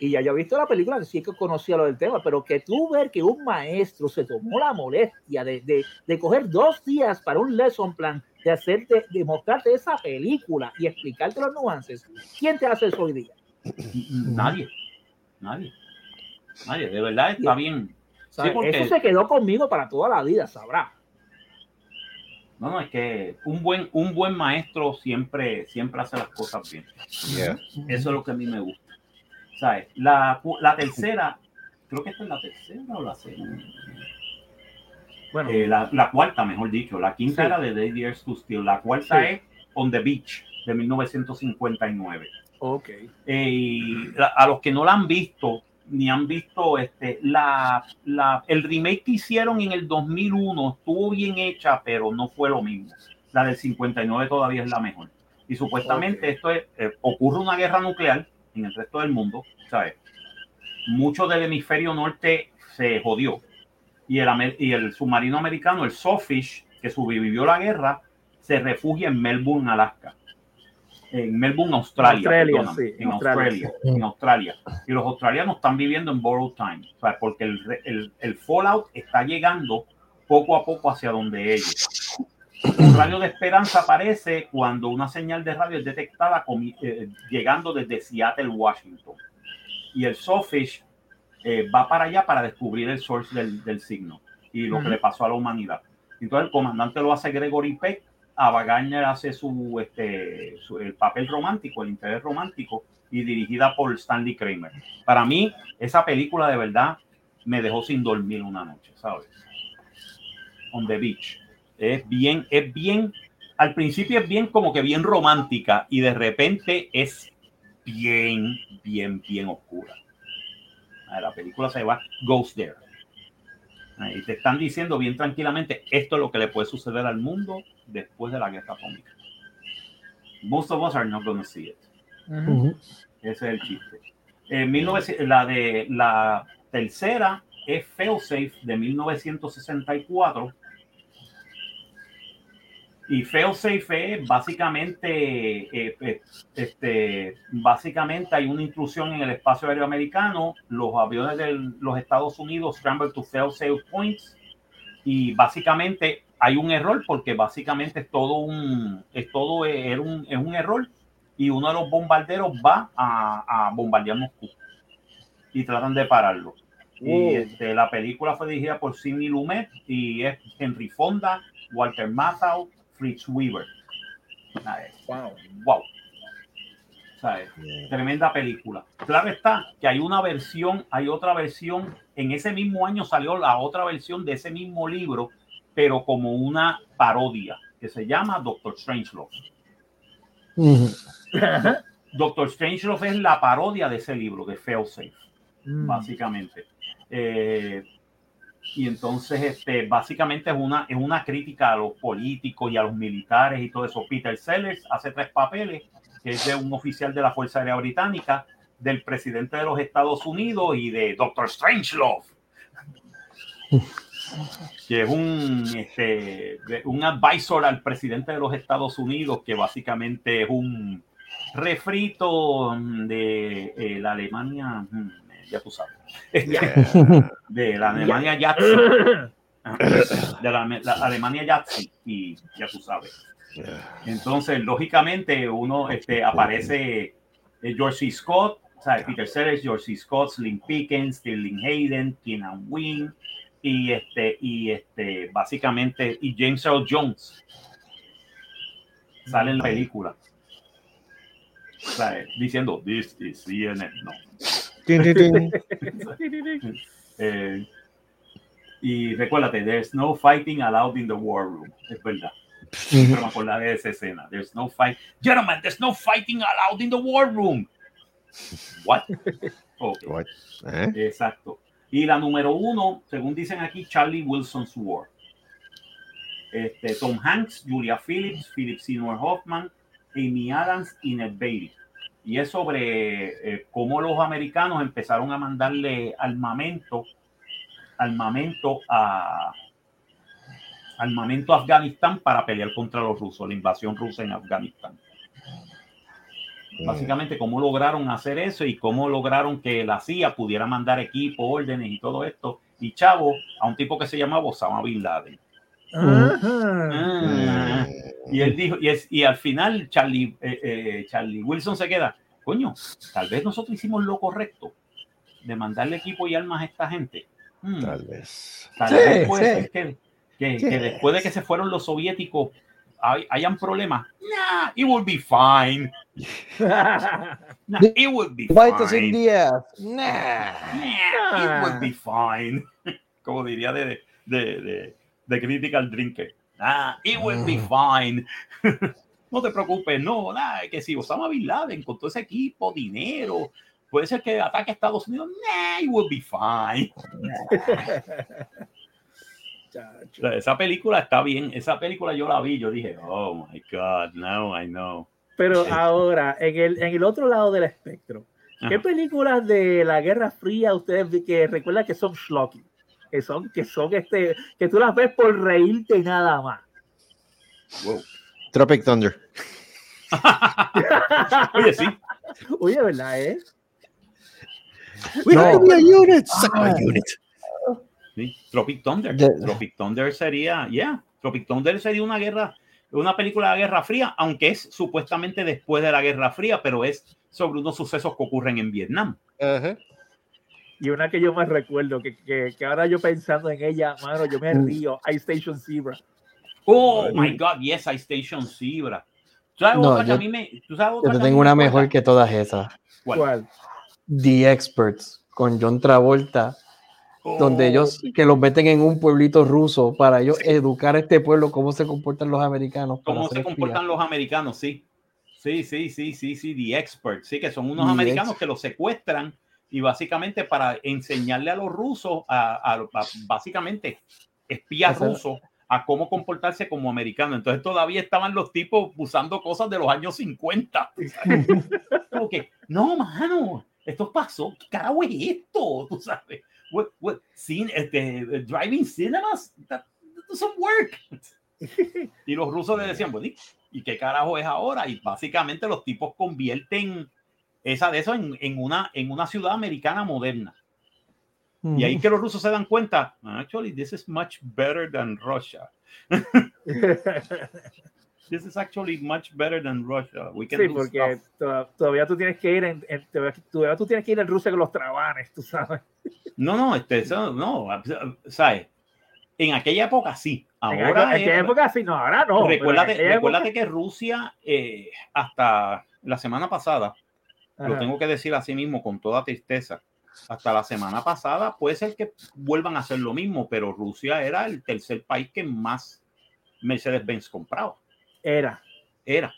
Y ya yo he visto la película, que sí que conocía lo del tema, pero que tú ver que un maestro se tomó la molestia de, de, de coger dos días para un lesson plan, de hacerte, de mostrarte esa película y explicarte los nuances, ¿quién te hace eso hoy día? Nadie, nadie, nadie, de verdad está bien. Eso se quedó conmigo para toda la vida, sabrá. No, no, es que un buen, un buen maestro siempre, siempre hace las cosas bien. Yeah. Eso es lo que a mí me gusta. ¿Sabes? La, tercera, creo que esta es la tercera o la segunda. Bueno, Eh, la, la cuarta, mejor dicho. La quinta Sí. era de Day Years to Steal. La cuarta Sí. es On the Beach, de 1959. Ok. Eh, y la- a los que no la han visto, ni han visto este, la, la, el remake que hicieron en el 2001 estuvo bien hecha, pero no fue lo mismo. La del 59 todavía es la mejor. Y supuestamente esto es, eh, ocurre una guerra nuclear en el resto del mundo, ¿sabes? Mucho del hemisferio norte se jodió. Y el, y el submarino americano, el Sawfish, que sobrevivió la guerra, se refugia en Melbourne, Alaska. En Melbourne, Australia. Australia, sí, en Australia. Australia. En Australia. Y los australianos están viviendo en borrowed time. o sea, porque el, el, el fallout está llegando poco a poco hacia donde ellos. Un radio de esperanza aparece cuando una señal de radio es detectada comi- eh, llegando desde Seattle, Washington. Y el Sawfish eh, va para allá para descubrir el source del, del signo y lo que Ujú. le pasó a la humanidad. Entonces el comandante lo hace Gregory Peck, Ava Gardner hace su, este, su- el papel romántico, el interés romántico y dirigida por Stanley Kramer. Para mí, esa película de verdad me dejó sin dormir una noche, ¿sabes? On the Beach. Es bien, es bien, al principio es bien como que bien romántica y de repente es bien, bien, bien oscura. La película se llama Ghost There. Y te están diciendo bien tranquilamente, esto es lo que le puede suceder al mundo después de la guerra atómica. Most of us are not going to see it. Ujú. Ese es el chiste. En 1900 la de la tercera es Failsafe de 1964. Y Failsafe es básicamente, eh, eh, este, básicamente hay una intrusión en el espacio aéreo americano, los aviones de los Estados Unidos scramble to failsafe points y básicamente hay un error porque básicamente es todo un, es todo, era un, es un error y uno de los bombarderos va a, a bombardear Moscú y tratan de pararlo. Y Wow. este, la película fue dirigida por Sidney Lumet y es Henry Fonda, Walter Matthau, Fritz Weaver. Wow. Wow. ¿Sabes? Tremenda película. Claro está que hay una versión, hay otra versión. En ese mismo año salió la otra versión de ese mismo libro, pero como una parodia que se llama Doctor Strangelove. Ujú. Doctor Strangelove es la parodia de ese libro, de Failsafe. Mm. básicamente. Eh, y entonces, este, básicamente es una, es una crítica a los políticos y a los militares y todo eso. Peter Sellers hace tres papeles, es de un oficial de la Fuerza Aérea Británica, del presidente de los Estados Unidos y de Doctor Strangelove. que es un, este, un advisor al presidente de los Estados Unidos, que básicamente es un refrito de eh, la Alemania, mm, ya tú sabes, de la Alemania Yatzy, *coughs* de la, la Alemania Yatzy, y ya tú sabes. Entonces, lógicamente, uno este, aparece eh, George C. Scott, o sea, Peter Sellers, George C. Scott, Slim Pickens, Sterling Hayden, Keenan Wynn, y este, y este, básicamente, y James Earl Jones sale en la película. O sea, diciendo, this is CNN. No. *laughs* Eh, y recuérdate, there's no fighting allowed in the war room. Es verdad. Siempre me de esa escena. There's no fight. Gentlemen, there's no fighting allowed in the war room. What? Okay. What? ¿Eh? Exacto. Y la número uno, según dicen aquí, Charlie Wilson's War. Este, Tom Hanks, Julia Phillips, Philip Seymour Hoffman, Amy Adams y Ned Beatty. Y es sobre eh, cómo los americanos empezaron a mandarle armamento, armamento a armamento a Afganistán para pelear contra los rusos, la invasión rusa en Afganistán. Básicamente, cómo lograron hacer eso y cómo lograron que la CIA pudiera mandar equipo, órdenes y todo esto. Y chavo, a un tipo que se llamaba Osama Bin Laden. Ah, y él dijo, y, es, y al final Charlie, eh, eh, Charlie Wilson se queda, coño, tal vez nosotros hicimos lo correcto de mandarle equipo y armas a esta gente. Hmm, Tal vez. tal Sí, vez puede sí. ser que que, que después de que se fueron los soviéticos hay, hayan problemas. Nah, it will be fine. *laughs* Nah, it will be fine. días. Nah. Nah, it will be fine. *laughs* Como diría de, de, de, de Critical Drinker. Ah, it will be fine. *laughs* no te preocupes, no, nada, que si Osama Bin Laden con todo ese equipo, dinero, puede ser que ataque a Estados Unidos, nah, it will be fine. *laughs* O sea, esa película está bien, esa película yo la vi, yo dije, oh my God, now I know. Pero Sí. ahora, en el, en el otro lado del espectro, ¿qué Ajá. películas de la Guerra Fría ustedes que recuerdan que son schlocky? Que son, que son este, que tú las ves por reírte y nada más. Wow. Tropic Thunder. *laughs* Oye, sí, Oye, ¿verdad, eh? We No. have to be a unit. Ah. unit. sí, Tropic Thunder. De- Tropic Thunder sería, yeah, Tropic Thunder sería una guerra, una película de la Guerra Fría, aunque es supuestamente después de la Guerra Fría, pero es sobre unos sucesos que ocurren en Vietnam. Ajá. Y una que yo me recuerdo, que, que, que ahora yo pensando en ella, mano, yo me río. Ice Station Zebra. Oh my God, yes, I Station Zebra. ¿Tú sabes No, yo- a mí me, tú sabes Yo tengo me una acuerda? mejor que todas esas. ¿Cuál? ¿Cuál? The Experts con John Travolta, donde Oh, ellos que los meten en un pueblito ruso para ellos educar a este pueblo cómo se comportan los americanos. cómo se comportan espías. los americanos, sí. Sí, sí, sí, sí, sí, The Expert, sí, que son unos The americanos Ex- que los secuestran y básicamente para enseñarle a los rusos, a, a- a- básicamente espías rusos, a cómo comportarse como americanos. Entonces todavía estaban los tipos usando cosas de los años 50. *laughs* Como que, no, mano, esto pasó, ¿qué carajo es esto? Tú sabes, what, what, cine- este, driving cinemas, that, that doesn't work. *laughs* Y los rusos le decían, bueno, ¿y- ¿y qué carajo es ahora? Y básicamente los tipos convierten esa de eso en, en una, en una ciudad americana moderna. Y ahí que los rusos se dan cuenta, actually, this is much better than Russia. *laughs* This is actually much better than Russia. We can Sí, do porque to- todavía tú tienes que ir en, en- todavía, tú tienes que ir en Rusia con los trabanes, tú sabes. No, no, este, eso, no, ¿sabes? En aquella época sí. Ahora en aquella es- época sí, no, ahora no. recuérdate, recuérdate época- que Rusia, eh, hasta la semana pasada, lo tengo que decir así mismo con toda tristeza. Hasta la semana pasada puede ser que vuelvan a hacer lo mismo, pero Rusia era el tercer país que más Mercedes-Benz compraba. Era. Era.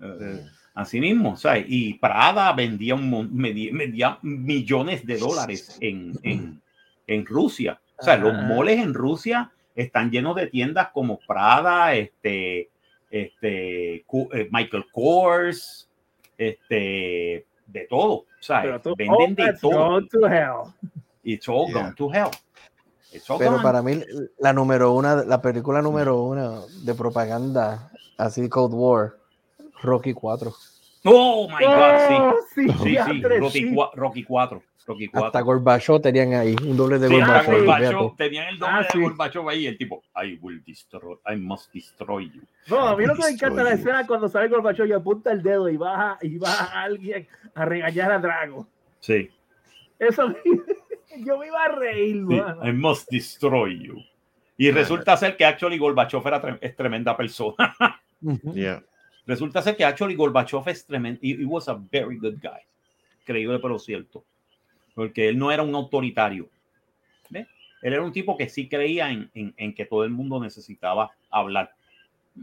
Eh, así mismo, ¿sabes? Y Prada vendía, un, vendía millones de dólares en, en, en Rusia. O sea, los moles en Rusia están llenos de tiendas como Prada, este, este, eh, Michael Kors, este, de todo. ¿sabes? Tú, Venden oh, de todo. to hell. It's all Yeah. gone to hell. It's all Pero gone. para mí, la número una, la película número una de propaganda, así Cold War, Rocky 4. Oh my God, sí. Oh, sí, Sí, sí, Rocky, sí. cua- Rocky 4. Rocky 4. Hasta Gorbachev tenían ahí, un doble de Sí, Gorbachev. Tenían el doble Ah, de sí. Gorbachev ahí, el tipo, I will destroy, I must destroy you. No, a mí lo que me encanta la escena cuando sale Gorbachev y apunta el dedo y baja, y baja a alguien a regañar a Drago. Sí, Eso me- *laughs* yo me iba a reír, sí. I must destroy you. Y resulta ser que actually Gorbachev era tre- es tremenda persona. *laughs* Yeah. Resulta ser que actually Gorbachev es tremendo, he, he was a very good guy. Creíble pero cierto. Porque él no era un autoritario. ¿Ve? Él era un tipo que sí creía en, en- en que todo el mundo necesitaba hablar.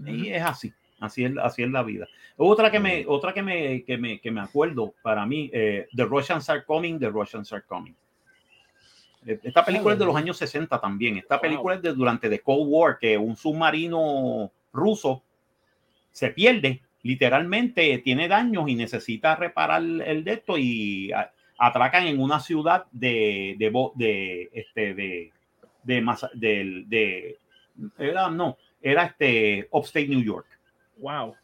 Y es así, así es, así es la vida. Otra que me, otra que me, que me, que me acuerdo para mí, eh, The Russians Are Coming, The Russians Are Coming. Eh, Esta película es de los años 60 también. Esta película es de durante the Cold War, que un submarino ruso se pierde, literalmente tiene daños y necesita reparar el de esto y atracan en una ciudad de, de, de, este, de, de, del- de- era, no, era este, Upstate New York. Wow.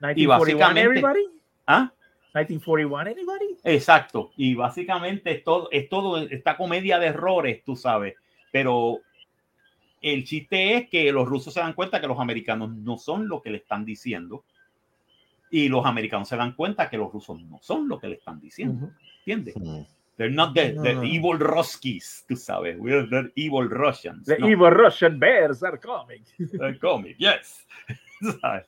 Y 1941, básicamente- everybody? ¿Ah? 1941, anybody? Exacto, y básicamente es todo, es todo esta comedia de errores, tú sabes, pero el chiste es que los rusos se dan cuenta que los americanos no son lo que le están diciendo y los americanos se dan cuenta que los rusos no son lo que le están diciendo, Ujú. ¿entiendes? They're not the, the No. evil Ruskies, tú sabes. We're the evil Russians. The no. evil Russian bears are coming. El cómic, yes. *laughs* ¿Sabes?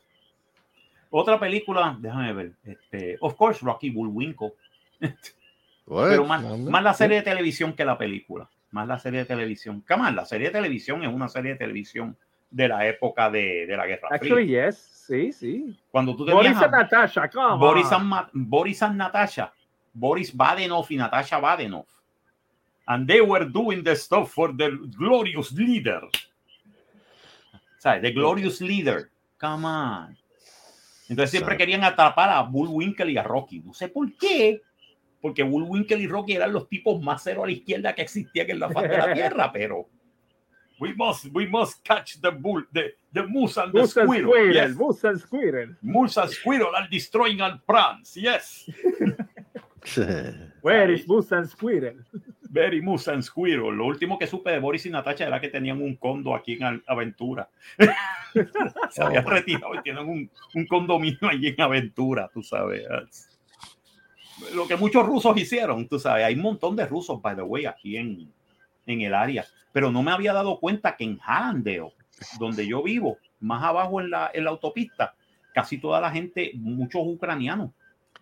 Otra película, déjame ver. Este, of course, Rocky Bullwinkle. *laughs* Pero más, más la serie de televisión que la película. Más la serie de televisión. On, la serie de televisión es una serie de televisión de la época de, de la Guerra Actually, Fría. yes. Sí, sí. Cuando tú Boris tenías and Natasha, come Boris on. and, Boris and Natasha, Boris Badenov y Natasha Badenov. And they were doing the stuff for the glorious leader. ¿Sabes? The glorious leader. Come on. Entonces siempre Sabe. querían atrapar a Bullwinkle y a Rocky. No sé por qué. Porque Bullwinkle y Rocky eran los tipos más cero a la izquierda que existían en la faz de la *laughs* tierra, pero we must, we must catch the bull, the, the moose and the Moose and squirrel. Squirrel. Yes. Moose and Squirrel. Moose and squirrel are destroying our plants. Yes. *laughs* Where is Moose and Squirrel? Very Moose and Squirrel. Lo último que supe de Boris y Natacha era que tenían un condo aquí en Aventura. *laughs* Se habían retirado y tienen un, un condominio allí en Aventura, tú sabes. Lo que muchos rusos hicieron, tú sabes. Hay un montón de rusos, by the way, aquí en, en el área. Pero no me había dado cuenta que en Hallandale, donde yo vivo, más abajo en la, en la autopista, casi toda la gente, muchos ucranianos.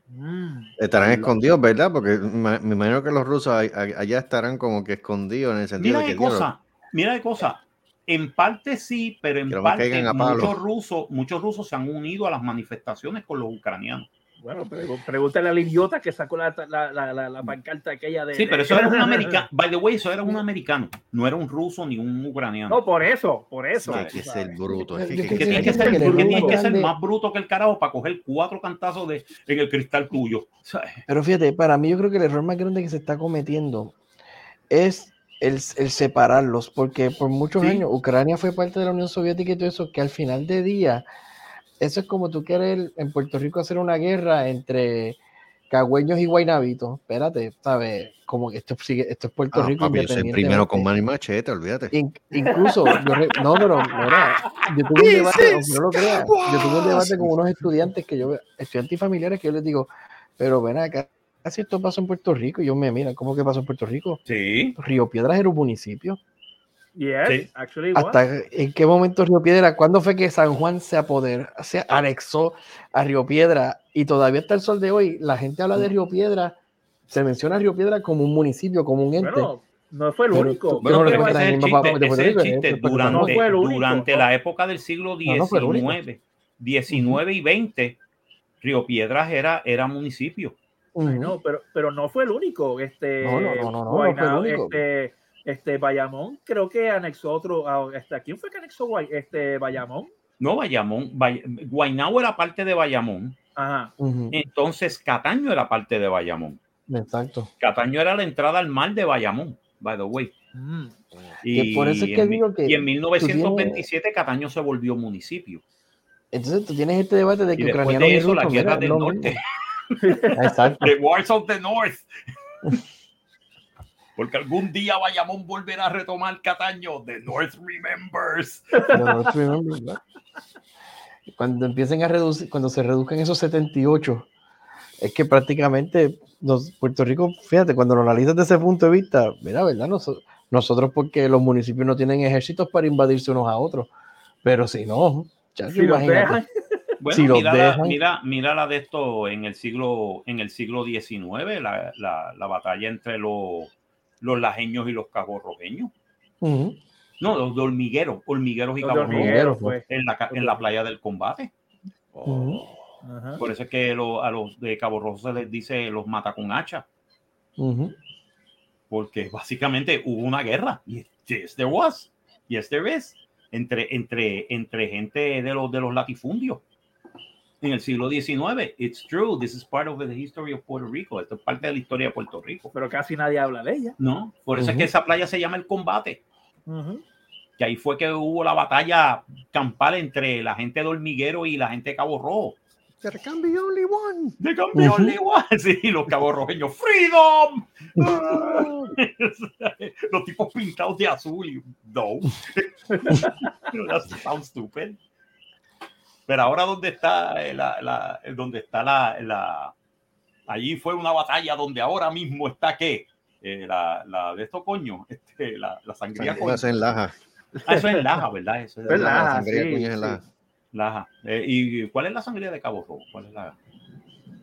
Mm. Estarán escondidos, ¿verdad? Porque me, imagino que los rusos allá estarán como que escondidos en el sentido Mira de que cosa, mira qué cosa. En parte sí, pero en me parte muchos rusos, muchos rusos se han unido a las manifestaciones con los ucranianos. Bueno, pregúntale al idiota que sacó la, la, la, la, la pancarta aquella de. Sí, pero eso era un *laughs* americano. By the way, eso era un americano. No era un ruso ni un ucraniano. No, por eso, por eso. hay que ser bruto. es que- Yo que- que que- tienes que que- ser, más bruto que el carajo para coger cuatro cantazos de, en el cristal tuyo. ¿sabes? Pero fíjate, para mí yo creo que el error más grande que se está cometiendo es el, el separarlos, porque por muchos Sí. años Ucrania fue parte de la Unión Soviética y todo eso, que al final de día, eso es como tú quieres en Puerto Rico hacer una guerra entre cagüeños y guaynabitos. Espérate, ¿sabes? Como que esto, esto es Puerto Ah, Rico papi, yo soy el primero con mano y machete, olvídate. In- incluso, yo re- no, pero mira, yo tuve un debate, no lo creas, yo tuve un debate con unos estudiantes que yo, estudiantes y familiares, que yo les digo, pero ven acá, casi esto pasó en Puerto Rico, y yo me mira, ¿cómo que pasó en Puerto Rico? Sí. Río Piedras era un municipio. Yes, Sí. actually, what? ¿Hasta en qué momento Río Piedra? ¿Cuándo fue que San Juan se apoderó, se anexó a Río Piedra? Y todavía hasta el sol de hoy, la gente habla de Río Piedra, se menciona a Río Piedra como un municipio, como un ente. Bueno, no fue el único. tú- Bueno, no, pero no, ese es el no, no, chiste, no, no, ese es el no, no, chiste. no, no, Durante, no el único, durante no. la época del siglo No, no fue el único. XIX, 19 y 20, Río Piedras era, era municipio. Ay, no, pero, pero no fue el único. Este, No, no, no, no, no, no fue el único. Este, este Bayamón creo que anexó otro. a- este, ¿a ¿Quién fue que anexó Guay, este Bayamón? No, Bayamón. Bay- Guaynabo era parte de Bayamón. Ajá. Entonces Cataño era parte de Bayamón. Exacto. Cataño era la entrada al mar de Bayamón, by the way. Mm. Que por eso es que en, digo que y en tú 1927 Cataño se volvió municipio. Entonces tú tienes este debate de Y que después ucranianos de y eso, la guerra del norte. *laughs* Exacto. The Wars of the North. *laughs* Porque algún día Bayamón volverá a retomar Cataño. The North remembers. Pero no te remember, ¿verdad? Cuando empiecen a reducir, cuando se reduzcan esos 78, es que prácticamente nos- Puerto Rico, fíjate, cuando lo analizas desde ese punto de vista, mira, ¿verdad? Noso- nosotros porque los municipios no tienen ejércitos para invadirse unos a otros, pero si no, ya Si los dejan. Bueno, Si los mira, la, dejan. mira, mira la de esto en el siglo, en el siglo XIX, la, la- la batalla entre los, los lajeños y los caborrojeños. No, los de hormigueros, hormigueros y caborrojeños pues. en la, en la playa del combate. Por eso es que lo- a los de Cabo Rojo se les dice los mata con hacha, porque básicamente hubo una guerra. Y yes, there was. Yes, there is. Entre, entre, entre gente de los, de los latifundios. En el siglo XIX. It's true. This is part of the history of Puerto Rico. Esto es parte de la historia de Puerto Rico. Pero casi nadie habla de ella. ¿No? Por eso es que esa playa se llama el combate. Ujú. Que ahí fue que hubo la batalla campal entre la gente de Hormiguero y la gente de Cabo Rojo. There can be only one. De campeón Ujú. igual. *laughs* Sí, los caborrojeños. ¡Freedom! *laughs* los tipos pintados de azul. y- No. *laughs* That sounds stupid. Pero ahora, ¿dónde está eh, la, la- dónde está la, la- Allí fue una batalla donde ahora mismo está qué? eh, la, la de estos coños, este, la, la sangría Sangría se enlaja. Ah, eso es Laja, ¿verdad? Eso es Es Laja. Laja, sangría sí, es. Laja. Laja. Eh, ¿Y cuál es la sangría de Cabo Rojo? ¿Cuál es la?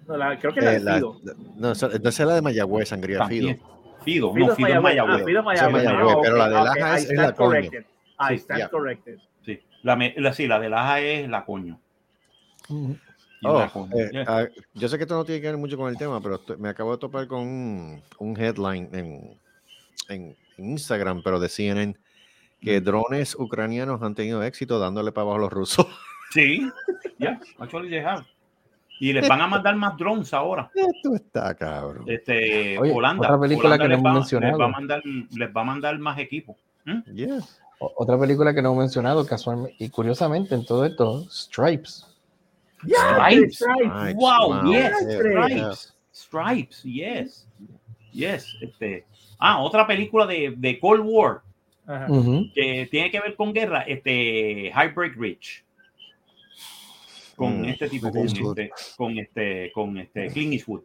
No, la- creo que la Eh, de la- Fido. no, esa esa es la de Mayagüez, sangría Fido. También. Fido, Fido no, es Fido es Ah, Mayagüez. Fido es es pero la de Laja es- es la coño. I stand corrected. La, la, sí, la de Laja es la coño. Oh, eh, Yeah. ah, yo sé que esto no tiene que ver mucho con el tema, pero estoy- me acabo de topar con un, un headline en, en Instagram, pero de CNN, que drones ucranianos han tenido éxito dándole para abajo a los rusos. *laughs* Sí, ya, actually they have. Y les van a mandar más drones ahora. Esto está cabrón. Este, Oye, Holanda, Holanda que les, va, les va a mandar, les va a mandar más equipo. Yeah. O- Otra película que no hemos mencionado casualmente y curiosamente en todo esto, Stripes. Stripes. Stripes. Wow, yes, yeah, Stripes. Stripes, yes. Yes. Este. Ah, otra película de, de Cold War Ajá. Que tiene que ver con guerra, este Highbreak Ridge. Con Mm, este tipo, con este, con este, con este Clint Eastwood.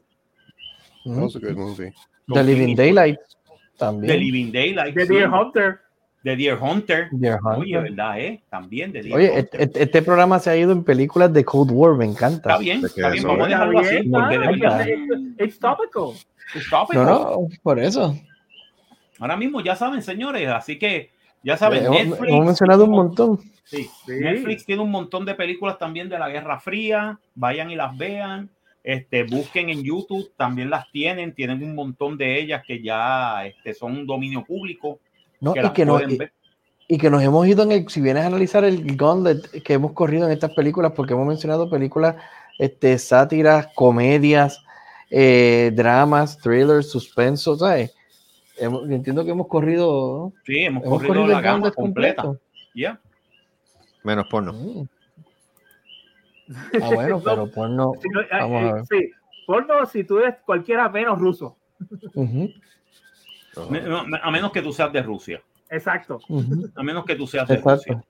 That was a good movie. The Living Daylight The también. Living Daylight. The sí. Deer Hunter. The Deer Hunter. Deer Oye, Hunter. ¿verdad? Eh? También de Deer Oye, Hunter. este, este programa se ha ido en películas de Cold War, me encanta. Está bien, está bien, vamos a dejarlo así, bien, porque de verdad, it's- It's topical. No, no, por eso. Ahora mismo ya saben, señores, así que ya saben, Netflix, hemos mencionado un montón. sí, Sí. Netflix tiene un montón de películas también de la Guerra Fría, vayan y las vean, este, busquen en YouTube, también las tienen, tienen un montón de ellas que ya este, son un dominio público, ¿no? que Y, que nos, y, que nos hemos ido en el, si vienes a analizar el gauntlet que hemos corrido en estas películas, porque hemos mencionado películas, este, sátiras, comedias, eh, dramas, thrillers, suspenso, ¿sabes? Hemos- entiendo que hemos corrido, Sí, hemos, hemos corrido corrido la el gama completa. completo. Ya. Menos porno. Mm. *laughs* Ah, bueno, pero pues no. Si no, Vamos eh, a ver. sí. Porno si tú eres cualquiera menos ruso. A menos que tú seas de Rusia. Exacto. ujú. A menos que tú seas de Exacto. Rusia.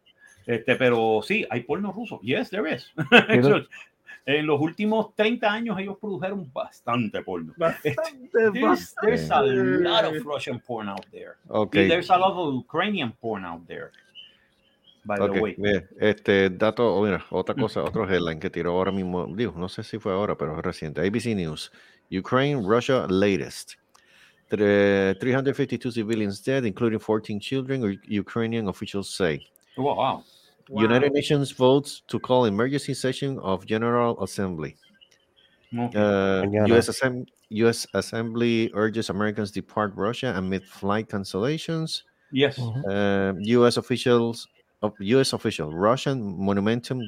Este, pero sí, hay porno ruso. Yes, there is. *laughs* En los últimos 30 años ellos produjeron bastante porno. Bastante, There's, there's a lot of Russian porn out there. Ok. Y there's a lot of Ukrainian porn out there. By Ok, the way. este dato, oh, mira, otra cosa, otro headline que tiró ahora mismo, digo, no sé si fue ahora, pero es reciente. ABC News, Ukraine, Russia latest. Tre- 352 civilians dead, including 14 children, Ukrainian officials say. Wow, wow. Wow. United Nations votes to call emergency session of General Assembly. Okay. Uh, U.S. Assem- U.S. Assembly urges Americans depart Russia amid flight cancellations. yes. Ujú. Uh, U.S. officials, U.S. official, Russian momentum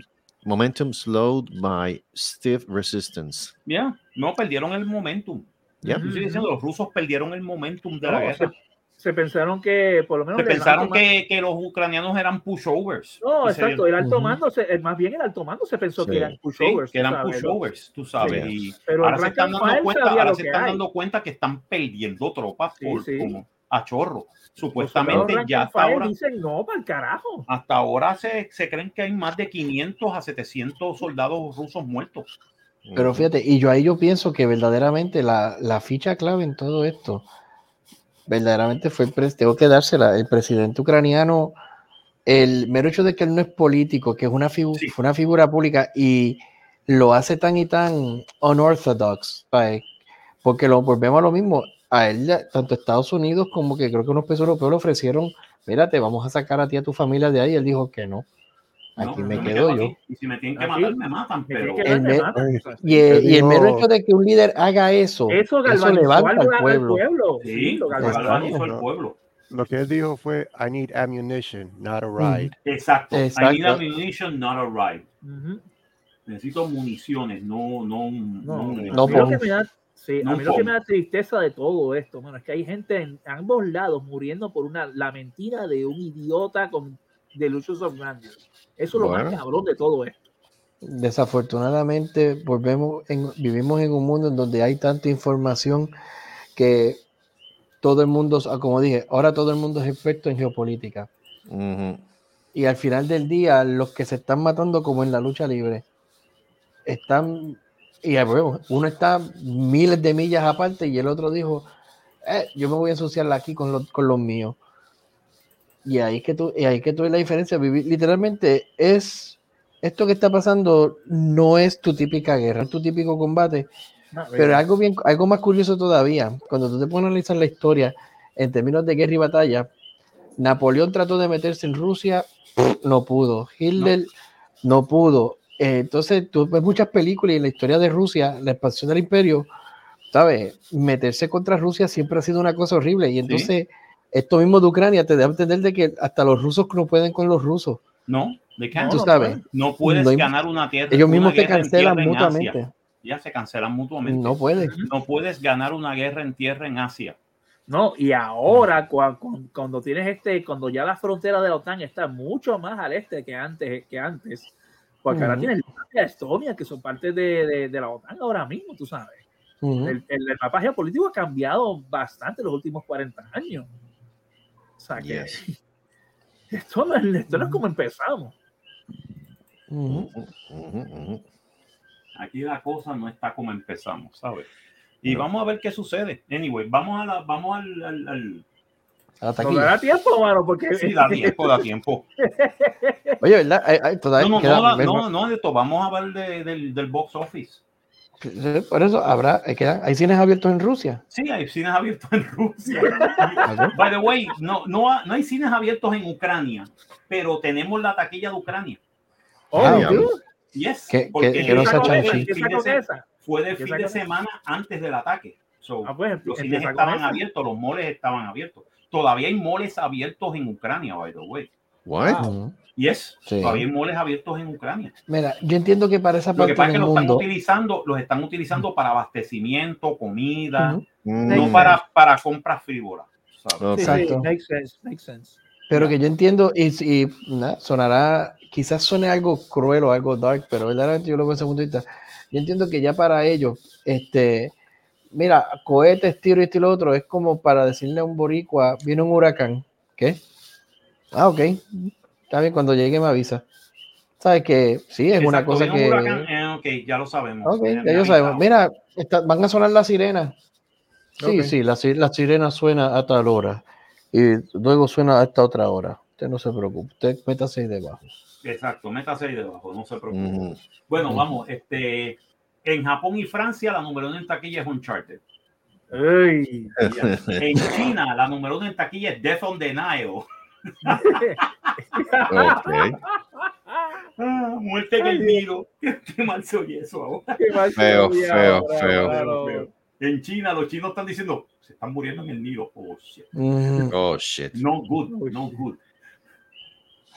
momentum slowed by stiff resistance. Yeah. No, perdieron el momentum. Yo estoy diciendo, los rusos perdieron el momentum de la guerra. Se pensaron que por lo menos. Se pensaron que, que los ucrainianos eran pushovers. No, exacto. El alto mando, se- eh, más bien el alto mando se pensó Sí. que eran Sí, pushovers. que eran pushovers, tú sabes. Sí. Y Pero ahora se están dando cuenta, ahora se que están hay. dando cuenta que están perdiendo tropas Sí, por, sí. como a chorro. Supuestamente ya hasta ahora, dicen no, para el carajo. hasta ahora se, se creen que hay más de 500 a 700 soldados rusos muertos. Pero fíjate, y yo ahí yo pienso que verdaderamente la, la ficha clave en todo esto, verdaderamente fue, tengo que dársela, el presidente ucraniano, el mero hecho de que él no es político, que es una, figu- Sí. fue una figura pública y lo hace tan y tan unorthodox, ¿sabes? porque lo volvemos a lo mismo, a él, tanto Estados Unidos como que creo que unos países europeos le ofrecieron, mira, te vamos a sacar a ti a tu familia de ahí, y él dijo que no, aquí No, me quedo yo. aquí. Y si me tienen que Aquí matar, me matan. Pero que el me Y, el- y el mero hecho de que un líder haga eso, Eso eso levanta al, pueblo. pueblo. sí, lo galvanizó. el pueblo. Lo que él dijo fue, I need ammunition, not a ride. Exacto. I Exacto. need ammunition, not a ride. Necesito municiones, no, no, un- No, no un- a mí No, lo que pon- me da, sí, no a mí lo que me da tristeza de todo esto, mano, es que hay gente en ambos lados muriendo por una la mentira de un idiota con delusions of grandeur. Eso es lo más cabrón de todo esto. desafortunadamente volvemos en- vivimos en un mundo en donde hay tanta información que todo el mundo, ah, como dije, ahora todo el mundo es experto en geopolítica. Y al final del día, los que se están matando como en la lucha libre, están, y ya vemos, uno está miles de millas aparte y el otro dijo, eh, yo me voy a asociar aquí con, los- con los míos. Y ahí es que tú, y ahí es que tú ves la diferencia. Literalmente es esto que está pasando no es tu típica guerra, es tu típico combate, No, pero algo bien, algo más curioso todavía, cuando tú te pones a analizar la historia en términos de guerra y batalla, Napoleón trató de meterse en Rusia, no pudo. Hitler no, pudo. Eh, entonces, tú ves muchas películas y en la historia de Rusia, la expansión del imperio, ¿sabes? Meterse contra Rusia siempre ha sido una cosa horrible. Y entonces, esto mismo de Ucrania te da a entender de que hasta los rusos no pueden con los rusos. No, de qué No, tú no sabes. no puedes no hay- ganar una tierra. Ellos mismos te cancelan mutuamente. Ya se cancelan mutuamente. No pueden. No puedes ganar una guerra en tierra en Asia. No, y ahora cua- cu- cuando, tienes este, cuando ya la frontera de la OTAN está mucho más al este que antes, que antes, porque ahora Ujú. tienes Latvia, Estonia, que son parte de, de- de la OTAN ahora mismo, tú sabes. El, el, el mapa geopolítico ha cambiado bastante en los últimos 40 años. Sea que Yes. *laughs* esto, no, es- esto no es como empezamos. Aquí la cosa no está como empezamos, ¿sabes? Y No. vamos a ver qué sucede. Anyway, vamos a la, vamos al, al- al- No dará tiempo, mano, porque sí, da tiempo, da tiempo. Oye, ¿verdad? Ay, ay, todavía No, no, queda- no, da- no, no, de esto, vamos a hablar de- del, del box office. Por eso habrá, hay, quedan- hay cines abiertos en Rusia. Sí, hay cines abiertos en Rusia. By the way, no, no, no hay cines abiertos en Ucrania, pero tenemos la taquilla de Ucrania. Oh, Ah, Yes, Que- porque que- que no se- esa. fue de Empieza fin de semana antes del ataque. So, Ah, pues, los cines estaban abiertos, los moles estaban abiertos. Todavía hay moles abiertos en Ucrania, by the way. What? Ujú. Yes, Sí. todavía hay moles abiertos en Ucrania. Mira, yo entiendo que para esa Lo que parte pasa es que del los están mundo. utilizando, los están utilizando para abastecimiento, comida, Ujú. no Mm. para, para compras frívolas. Exacto. makes sense, makes sense. Pero que yo entiendo, y, y sonará, quizás suene algo cruel o algo dark, pero verdaderamente yo lo veo punto de vista. Yo entiendo que ya para ellos, este, mira, cohetes, tiro y esto y lo otro, es como para decirle a un boricua, viene un huracán, ¿qué? Ah, ok, está bien, cuando llegue me avisa. Sabes que sí, es una Exacto, cosa viene que... un huracán, eh, ok, ya lo sabemos. Ok, ya avisaron. sabemos. Mira, está- van a sonar las sirenas. Sí, Ok. sí, la, la sirena suena a tal hora y luego suena a esta otra hora. Usted no se preocupe, usted métase ahí debajo. Exacto, métase ahí debajo, no se preocupe. Ujú. Bueno, Ujú. vamos, este, en Japón y Francia la número uno en taquilla es Uncharted. Ey. En China la número uno en taquilla es Death on the Nile. Ok. Ah, *laughs* muerte en el Nilo. *laughs* Qué mal se oye eso ahora. Qué mal se Feo, oye feo, ahora, feo. mano. En China los chinos están diciendo, se están muriendo en el Nilo. Oh, shit. Mm, Oh, shit. No good, no good.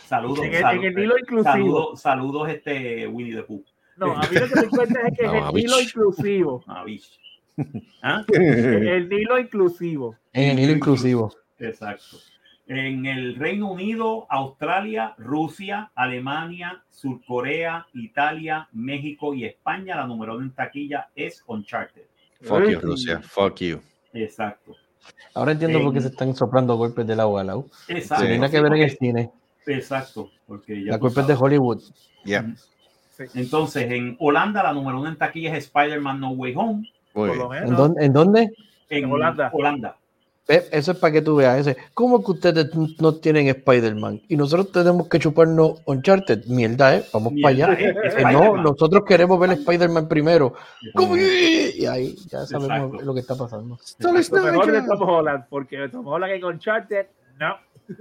Saludos, En el, en saludos, el Nilo inclusivo. saludos, saludos, este Winnie the Pooh. No, a mí lo que me cuenta es que es *laughs* No, el a Nilo inclusivo. Ah. El Nilo inclusivo. en el hilo inclusivo. Exacto. En el Reino Unido, Australia, Rusia, Alemania, Surcorea, Italia, México y España, la número uno en taquilla es Uncharted. Fuck you, Rusia. Fuck you. Exacto. Ahora entiendo por qué se están soplando golpes de lado a lado. Exacto. Hay nada que Sí, ver en el cine. Exacto. Porque ya La culpa es de. Hollywood. Yeah. Entonces, en Holanda, la número uno en taquilla es Spider-Man No Way Home. ¿En, dónde, ¿En dónde? En En Holanda. Holanda. Eso es para que tú veas. Ese. ¿Cómo que ustedes no tienen Spider-Man? Y nosotros tenemos que chuparnos Uncharted. Mierda, ¿eh? Vamos para allá. ¿eh? Eh, no, nosotros queremos ver Spider-Man primero. Y ahí ya sabemos Exacto. lo que está pasando. Lo mejor de Tom Holland, porque Tom Holland con Uncharted, no.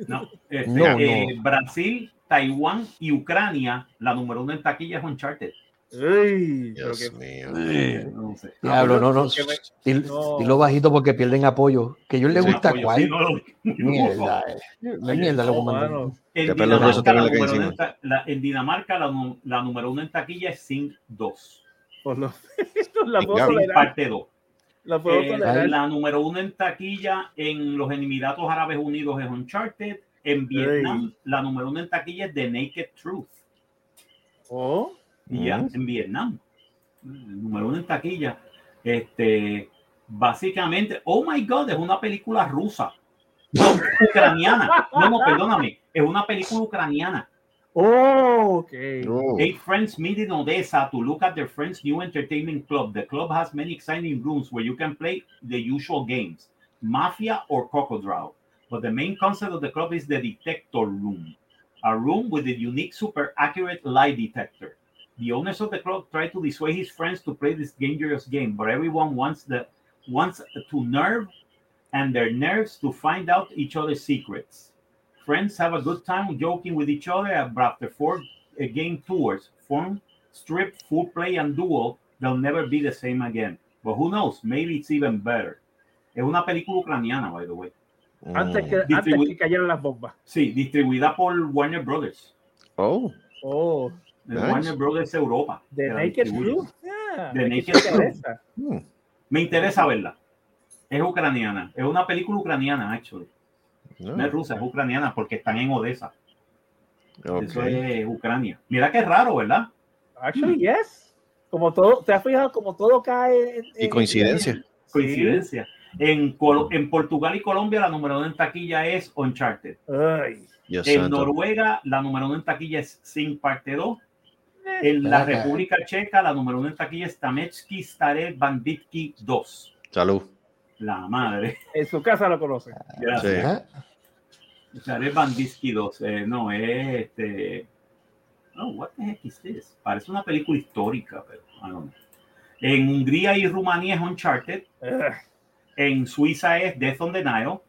No, este, No, eh, Brasil, Taiwán y Ucrania, la número uno en taquilla es Uncharted. Uy, pero Dios que- mío. No sé. Diablo, no, no. Dilo bajito porque pierden apoyo. Que a ellos les Sí, gusta apoyo, cuál. sí, no lo- Mierda, eh. La mierda lo no, mano. En Dinamarca, la le número uno en encima. ta- la- en Dinamarca, la, nu- la número uno en taquilla es Sing 2. Por lo la parte 2. La puedo Eh, la número uno en taquilla en los Emiratos Árabes Unidos es Uncharted. En Vietnam, la número uno en taquilla es The Naked Truth. Oh, Y ya, en Vietnam. El número uno en taquilla. Este, básicamente, oh my god, es una película rusa. No, ucraniana. No, no, perdóname. Es una película ucraniana. oh, ok. Oh. Eight friends meet in Odessa to look at their friend's new entertainment club. The club has many exciting rooms where you can play the usual games. mafia, or crocodile. But the main concept of the club is the detector room, a room with a unique, super accurate lie detector. The owners of the club try to dissuade his friends to play this dangerous game, but everyone wants the wants to nerve and their nerves to find out each other's secrets. Friends have a good time joking with each other, but after four uh, game tours, form, strip, full play, and duel, they'll never be the same again. But who knows? Maybe it's even better. Es una película ucraniana, by the way. Antes que, Mm. antes que cayeran las bombas. Sí, distribuida por Warner Brothers. Oh, Oh, de Nice. Warner Brothers Europa. Naked. Truth. Ah, The me Naked interesa. hmm, Me interesa verla. Es ucraniana. Es una película ucraniana, actually. no, No es rusa, es ucraniana porque están en Odessa. ok. Eso es Ucrania. Mira qué raro, ¿verdad? Actually, yes. Como todo, ¿te has fijado como todo cae en, Y en- coincidencia. Coincidencia. En, Col- en Portugal y Colombia la número uno en taquilla es Uncharted. Ay. En. Noruega la número uno en taquilla es Sin Parte 2. En la. República Checa la número uno en taquilla es Tametsky Stare Banditki 2. Salud. La madre. En su casa lo conocen. Gracias. Sí. Stare Banditki 2. Eh, no, es este. No, what the heck is this? Parece una película histórica, pero I don't know. En Hungría y Rumanía es Uncharted. Ugh. En Suiza es Death on the Nile.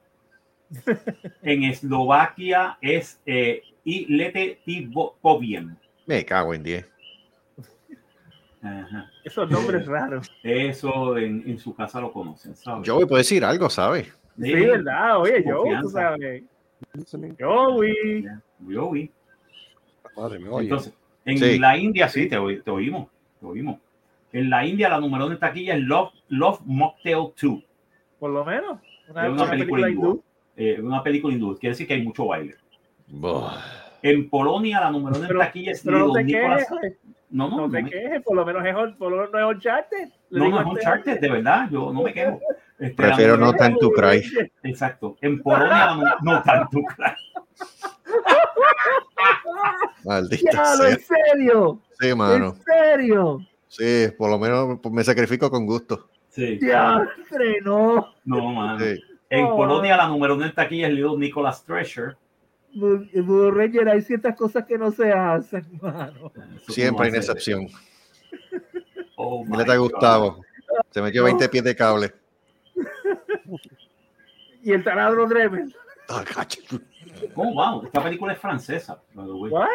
En Eslovaquia es eh, Ilete Povien. Me cago en 10. Ajá. Esos nombres raros. Eso en, en su casa lo conocen, ¿sabes? Voy a decir algo, ¿sabes? Sí, verdad. Oye, yo, tú sabes. Joey. Madre mía, oye. Entonces, en Sí. la India sí, te, oí- te oímos. Te oímos. En la India la número uno en taquilla es Love, Love Mocktail 2. Por lo menos. Una, Es una una película película hindú. Eh, una película hindú. Quiere decir que hay mucho baile. Buah. En Polonia la número uno en taquilla es Pero no te quejes. No, no, No no, te me- quejes. Por lo menos es, por lo no es Uncharted. No, no es a este Uncharted, de verdad. Yo no me quejo. Este, Prefiero no time to cry. Exacto. En Polonia no tanto. *laughs* Maldita Diablo, sea. en serio. Sí, mano. En serio. Sí, por lo menos me sacrifico con gusto. Sí. No. No, mano. Sí. En Oh. Polonia la número uno en taquilla es Little Nicholas Treasure. Budo Ranger, hay ciertas cosas que no se hacen, *laughs* mano. Siempre hay una excepción. Oh, my Mírate a God. Gustavo. Se metió 20 pies de cable. *laughs* Y el taladro Dremel. Ah. Oh, wow. Esta película es francesa. What?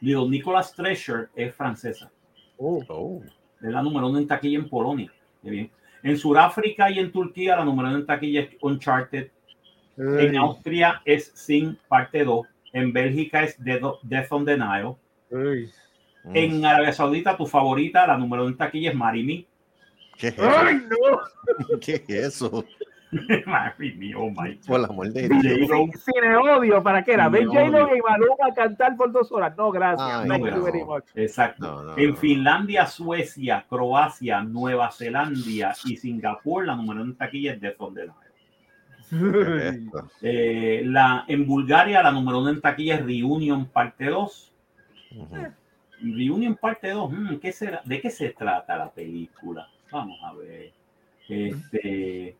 Little Nicholas Treasure es francesa. Oh, Oh. Es la número uno en taquilla en Polonia. Bien. En Sudáfrica y en Turquía la número uno en taquilla es Uncharted. En Austria es Sin parte 2. En Bélgica es Death Death on the Nile. Uy. Mm. En Arabia Saudita, tu favorita, la número uno en taquilla es Marry Me. ¿Qué es eso? ¡Ay, no! *laughs* ¿Qué es eso? *laughs* Marry Me, oh my God. Por la amor de Dios. J-Lo. Cine odio, ¿para qué era? ¿Ven J-Lo y Maluma a cantar por dos horas? No, gracias. Ay, Thank no. you very much. Exacto. No, no, en. Finlandia, Suecia, Croacia, Nueva Zelanda y Singapur, la número uno en taquilla es Death on the Nile. *laughs* Eh, la, en Bulgaria, la número uno en taquilla es Reunion Parte 2. Ujú. Reunion Parte 2, mm, ¿qué será? ¿de qué se trata la película? Vamos a ver. Este,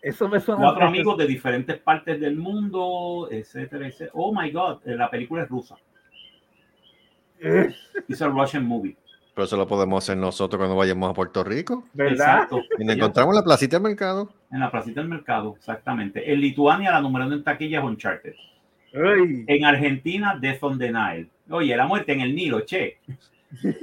Eso me suena. cuatro amigos de diferentes partes del mundo, etcétera, etcétera. Oh my God, eh, la película es rusa. Eh, Es a Russian movie. Pero eso lo podemos hacer nosotros cuando vayamos a Puerto Rico. ¿Verdad? Exacto. Y nos encontramos en la placita del mercado. En la placita del mercado, exactamente. En Lituania, la número uno en taquilla es Uncharted. En Argentina, Death on the Nile. Oye, la muerte en el Nilo, che.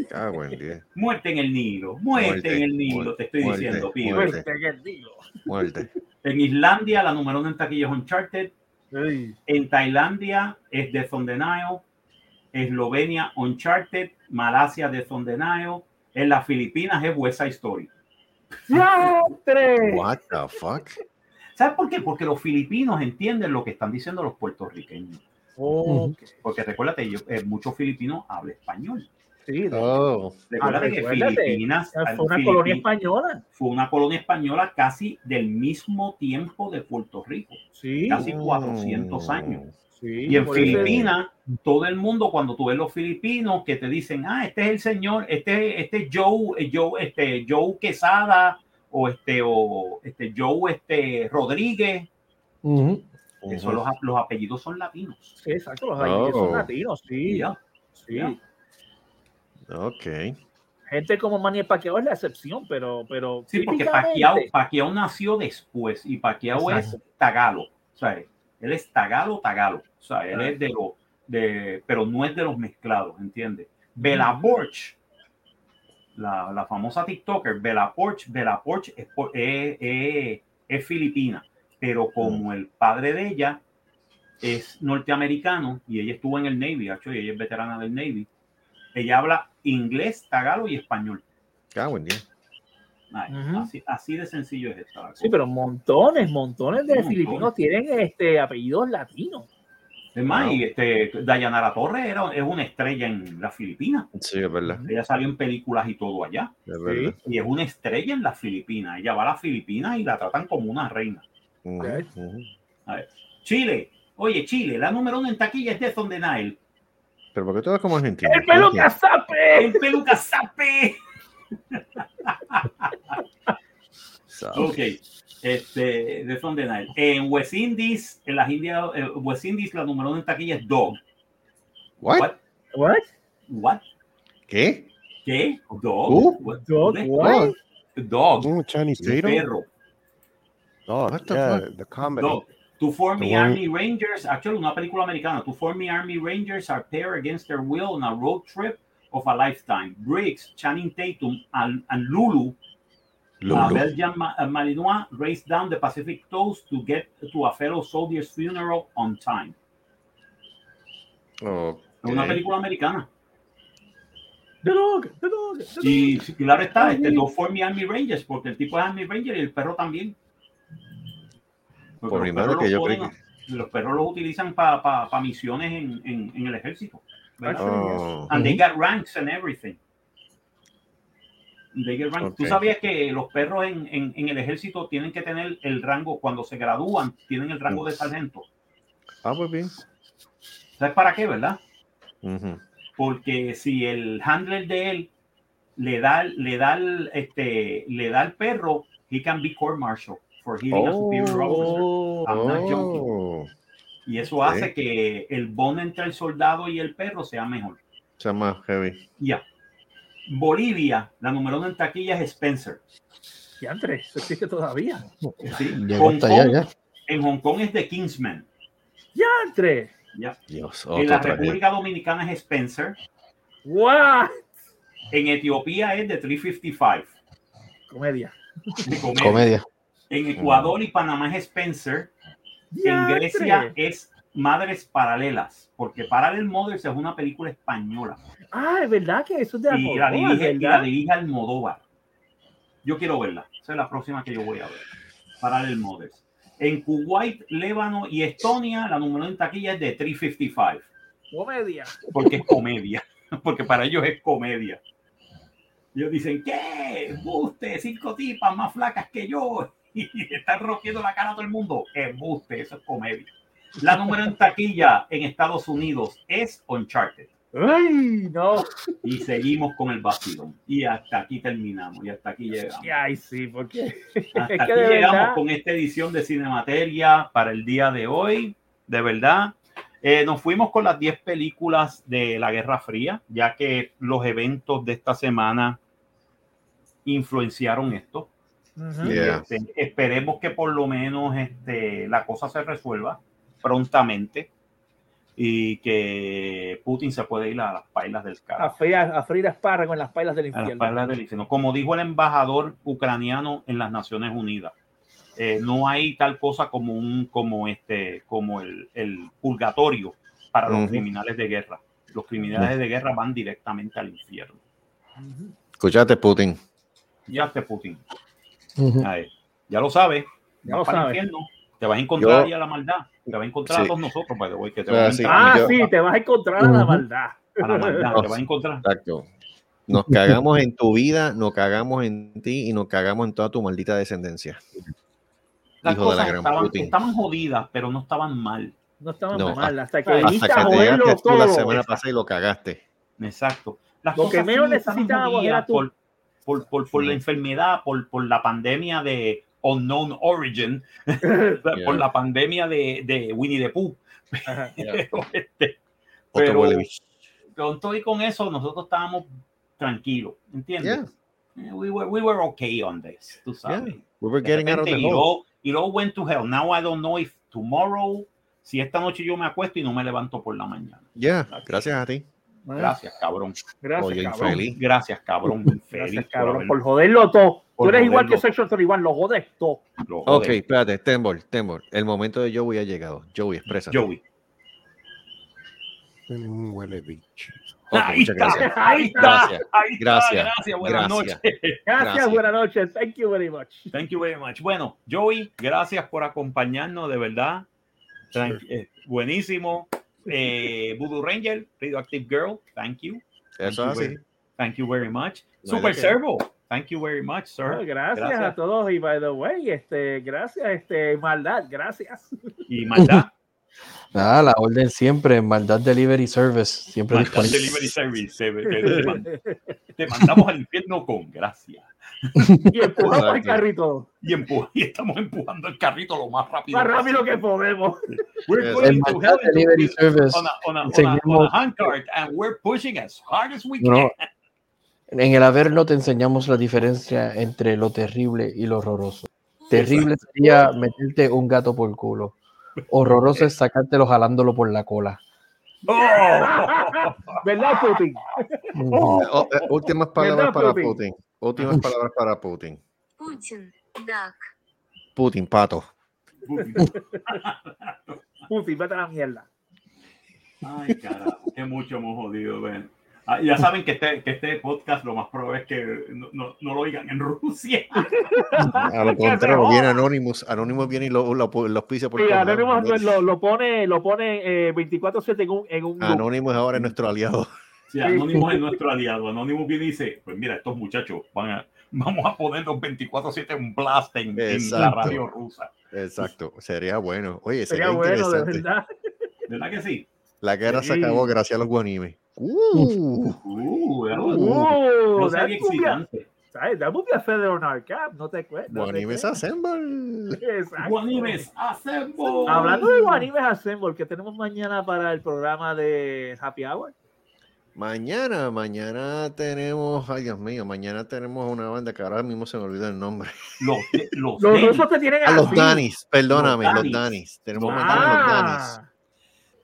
Cago en 10. Muerte en el Nilo. Muerte, Muerte, en el Nilo, muerte, te estoy muerte, diciendo, pibe. muerte. Fuerte que digo. Muerte. En Islandia, la número uno en taquilla es Uncharted. Uy. En Tailandia es Death on the Nile. Eslovenia, Uncharted. Malasia, the Nile. En las Filipinas es West Side Story. What the fuck? ¿Sabes por qué? Porque los filipinos entienden lo que están diciendo los puertorriqueños. Ok. Porque recuérdate, yo, eh, muchos filipinos hablan español. Sí, de- Oh. Recuérdate Ah, que Filipinas fue una Filipin- colonia española. fue una colonia española casi del mismo tiempo de Puerto Rico, Sí. casi 400 años. Sí Y en Filipinas, todo el mundo, cuando tú ves los filipinos que te dicen, ah, este es el señor, este, este es Joe, eh, Joe, este, Joe Quesada o este, o este Joe este, Rodríguez. Ujú. Eso, los, los apellidos son latinos. Sí, exacto, los apellidos son Oh. latinos, sí. Ya, sí. ya. Ok. Gente como Manny Pacquiao es la excepción, pero, pero Sí, porque Pacquiao, Pacquiao nació después y Pacquiao es tagalo. Sea, él es tagalo, tagalo. O sea, él Ah. es de los, de, pero no es de los mezclados, ¿entiendes? Bella Borch, la, la famosa TikToker, Bella Borch, Bella Borch es, es, es- es filipina, pero como el padre de ella es norteamericano y ella estuvo en el Navy, actually, ella es veterana del Navy, ella habla inglés, tagalo y español. Cago en así, así de sencillo es esta. Sí, pero montones, montones de Montones. filipinos tienen este apellidos latinos. Es más, Wow. y este, Dayanara Torres era, es una estrella en las Filipinas. Sí, es verdad. Ella salió en películas y todo allá. Es verdad. Y es una estrella en las Filipinas. Ella va a las Filipinas y la tratan como una reina. Chile. Oye, Chile, la número uno en taquilla es Death on the Nile. Pero porque todo es como argentino. ¡El pelo Ok. cazape! El peluca sape. Sabe. Ok. Este, on the Nile. En West Indies, en las Indias, eh, West Indies, la número uno en taquilla es Dog. What? What? What? What? ¿Qué? ¿Qué? Dog. Uh, What? Dog, what? Dog. Oh, Chinese Tatum? perro. Oh, What the yeah, fuck? the comedy. Dog. To form The Army Rangers, actually una película americana. To form the Army Rangers are paired against their will on a road trip of a lifetime. Briggs, Channing Tatum, and, and Lulu, Lulu. Belgian ma- uh, Malinois, race down the Pacific coast to get to a fellow soldier's funeral on time. Ok. Es una película americana. The dog, the dog, the dog. Y claro está, este, To form the Army Rangers, porque el tipo es Army Ranger y el perro también. Porque Por los mi madre que los yo ponen- creí los perros los utilizan para misiones en, en, en el ejército. Oh. And they got ranks and everything. They get ranks. Tú Ok. sabías que los perros en, en, en el ejército tienen que tener el rango, cuando se gradúan, tienen el rango de sargento. Ah, pues bien. ¿Sabes para qué, verdad? Ujú. Porque si el handler de él le da, le da, el, este, le da al perro, he can be court martial for hitting a superior officer. Oh, I'm not joking. Y eso hace que el bond entre el soldado y el perro sea mejor. Se llama Heavy. Ya. Bolivia, la número uno en taquilla es Spencer. y Andrés, existe todavía. Sí. Hong hasta allá Kong- ya. En Hong Kong es The Kingsman. Ya, Andrés. Ya. Dios, En la traje. República Dominicana es Spencer. What? En Etiopía es The 355. Comedia. de comedia. Comedia. En Ecuador y Panamá es Spencer. En. Grecia es Madres Paralelas, porque Parallel Mothers es una película española Ah, es verdad que eso es de y la, Almodóvar, dirige, y la dirige Almodóvar. Yo quiero verla. Esa es la próxima que yo voy a ver. Parallel Mothers. En Kuwait, Líbano y Estonia, la número en taquilla es de 355, Comedia. porque es comedia. *laughs* Porque para ellos es comedia. Ellos dicen, ¿qué? Buste, cinco tipas más flacas que yo. Y están rompiendo la cara a todo el mundo. Embuste, eso es comedia. La número en taquilla en Estados Unidos es Uncharted. Ay, no. Y seguimos con el vacilón. Y hasta aquí terminamos. Y hasta aquí llegamos. Ay, sí, porque Hasta es aquí que llegamos verdad. con esta edición de Cinemateria para el día de hoy. De verdad. Eh, nos fuimos con las 10 películas de la Guerra Fría, ya que los eventos de esta semana influenciaron esto. Yeah. este, esperemos que por lo menos este, la cosa se resuelva prontamente y que Putin se pueda ir a las pailas del a, carro. freír, a freír espárrago en las pailas del A las infierno. pailas del infierno. Como dijo el embajador ucraniano en las Naciones Unidas, eh, no hay tal cosa como un como este como el, el purgatorio para los Ujú. criminales de guerra. Los criminales de guerra van directamente al infierno. Escuchate, Putin. Ya te Ahí. Ya lo sabes. Ya lo sabes. infierno. Te vas a encontrar Yo- ahí a la maldad. Te vas a encontrar Sí. a todos nosotros, by the way, que te Ah, vas a sí. encontrar Ah, Yo- sí, te vas a encontrar a la maldad. a la maldad. No. Te vas a encontrar. Exacto. Nos cagamos en tu vida, nos cagamos en ti y nos cagamos en toda tu maldita descendencia. Las Hijo de la cosas gran estaban, Putin. estaban jodidas, pero no estaban mal. No estaba No, mal, hasta que viniste a joderlo tú la todo. semana pasada y lo cagaste. Exacto. Las Lo que cosas menos estaban necesitábamos era tú. por, por, por, por la enfermedad, por, por la pandemia de Unknown Origin, *laughs* *laughs* por la pandemia de, de Winnie the Pooh. *laughs* Pero, este, pero con todo y con eso, nosotros estábamos tranquilos, ¿entiendes? Yeah. Eh, We were, we were okay on this, tú Yeah. sabes. We were getting out of repente, the it hole. all, it all went to hell. Now I don't know if tomorrow, si esta noche yo me acuesto y no me levanto por la mañana. Yeah, gracias a ti. Gracias, cabrón. Gracias, cabrón. infeliz. Gracias, cabrón. Infeliz Gracias, por cabrón, haberlo- por joderlo todo. por Tú eres igual que. Section 31, lo jodes todo. lo Ok, espérate, Tembor, Tembor. El momento de Joey ha llegado. Joey, expresa. Joey. Un huele bicho. ahí está, gracias. ahí está, Gracias, ahí está, gracias, gracias, buenas gracias. noches. Gracias, buenas noches. Thank you very much. Thank you very much. Bueno, Joey, gracias por acompañarnos, de verdad. Thank- eh, buenísimo. Eh, Voodoo Ranger, Radioactive Girl, thank you. Eso Thank es you así. very- Thank you very much. No Super qué. Servo, thank you very much, sir. Bueno, gracias, Gracias. a todos y by the way, este, gracias, este, maldad, gracias. Y maldad, *laughs* Ah, la orden siempre, Maldad Delivery Service, siempre maldad disponible. Delivery Service. eh, Te, mand- te mandamos al infierno con gracia. *laughs* y empujamos el Exacto. carrito Y, empu- y estamos empujando el carrito lo más rápido. más rápido que podemos. We're El going to hell Delivery Service, on a, on a, on a, on a handcart and we're pushing as hard as we can. No, en el Averno te enseñamos la diferencia entre lo terrible y lo horroroso. Terrible sería meterte un gato por el culo. Horroroso es sacártelo jalándolo por la cola. Oh. *laughs* ¿Verdad, Putin? Oh, eh, últimas palabras ¿Verdad, para Putin? Putin. Últimas palabras para Putin. Putin, Duck. Putin, pato. Putin. *laughs* Putin, vete a la mierda. Ay, carajo, que mucho hemos jodido, ven. Ah, ya saben que este, que este podcast lo más probable es que no, no, no lo oigan en Rusia. *laughs* A lo *laughs* contrario, viene Anonymous. Anonymous viene y lo, lo, lo auspicia por sí, Anonymous lo, lo, pone, lo pone eh, 24-7 en un, en un Anonymous ahora es nuestro aliado. Sí, Anonymous es nuestro aliado. Anonymous viene y dice, pues mira, estos muchachos van a, *laughs* vamos a ponernos 24-7 un blast en, en la radio rusa. Exacto, sería bueno. Oye, Sería sería, bueno, de interesante. verdad. ¿Verdad que sí? La guerra se acabó gracias a los guanimes. Uh, Uh, Uh, no that sería movie- excitante. ¿sabes? That movie a Feather on our cap, no te cuento. guanimes Assemble. Exacto. Guanimes, hacemos. Hablando de Guanimes Assemble, que tenemos mañana para el programa de Happy Hour. Mañana, mañana tenemos, ay Dios mío, mañana tenemos una banda que ahora mismo se me olvidó el nombre. Los, *laughs* los, Los Danis. rusos te tienen A los así. Danis, perdóname, Los los Danis. Tenemos mañana los Danis. Ah,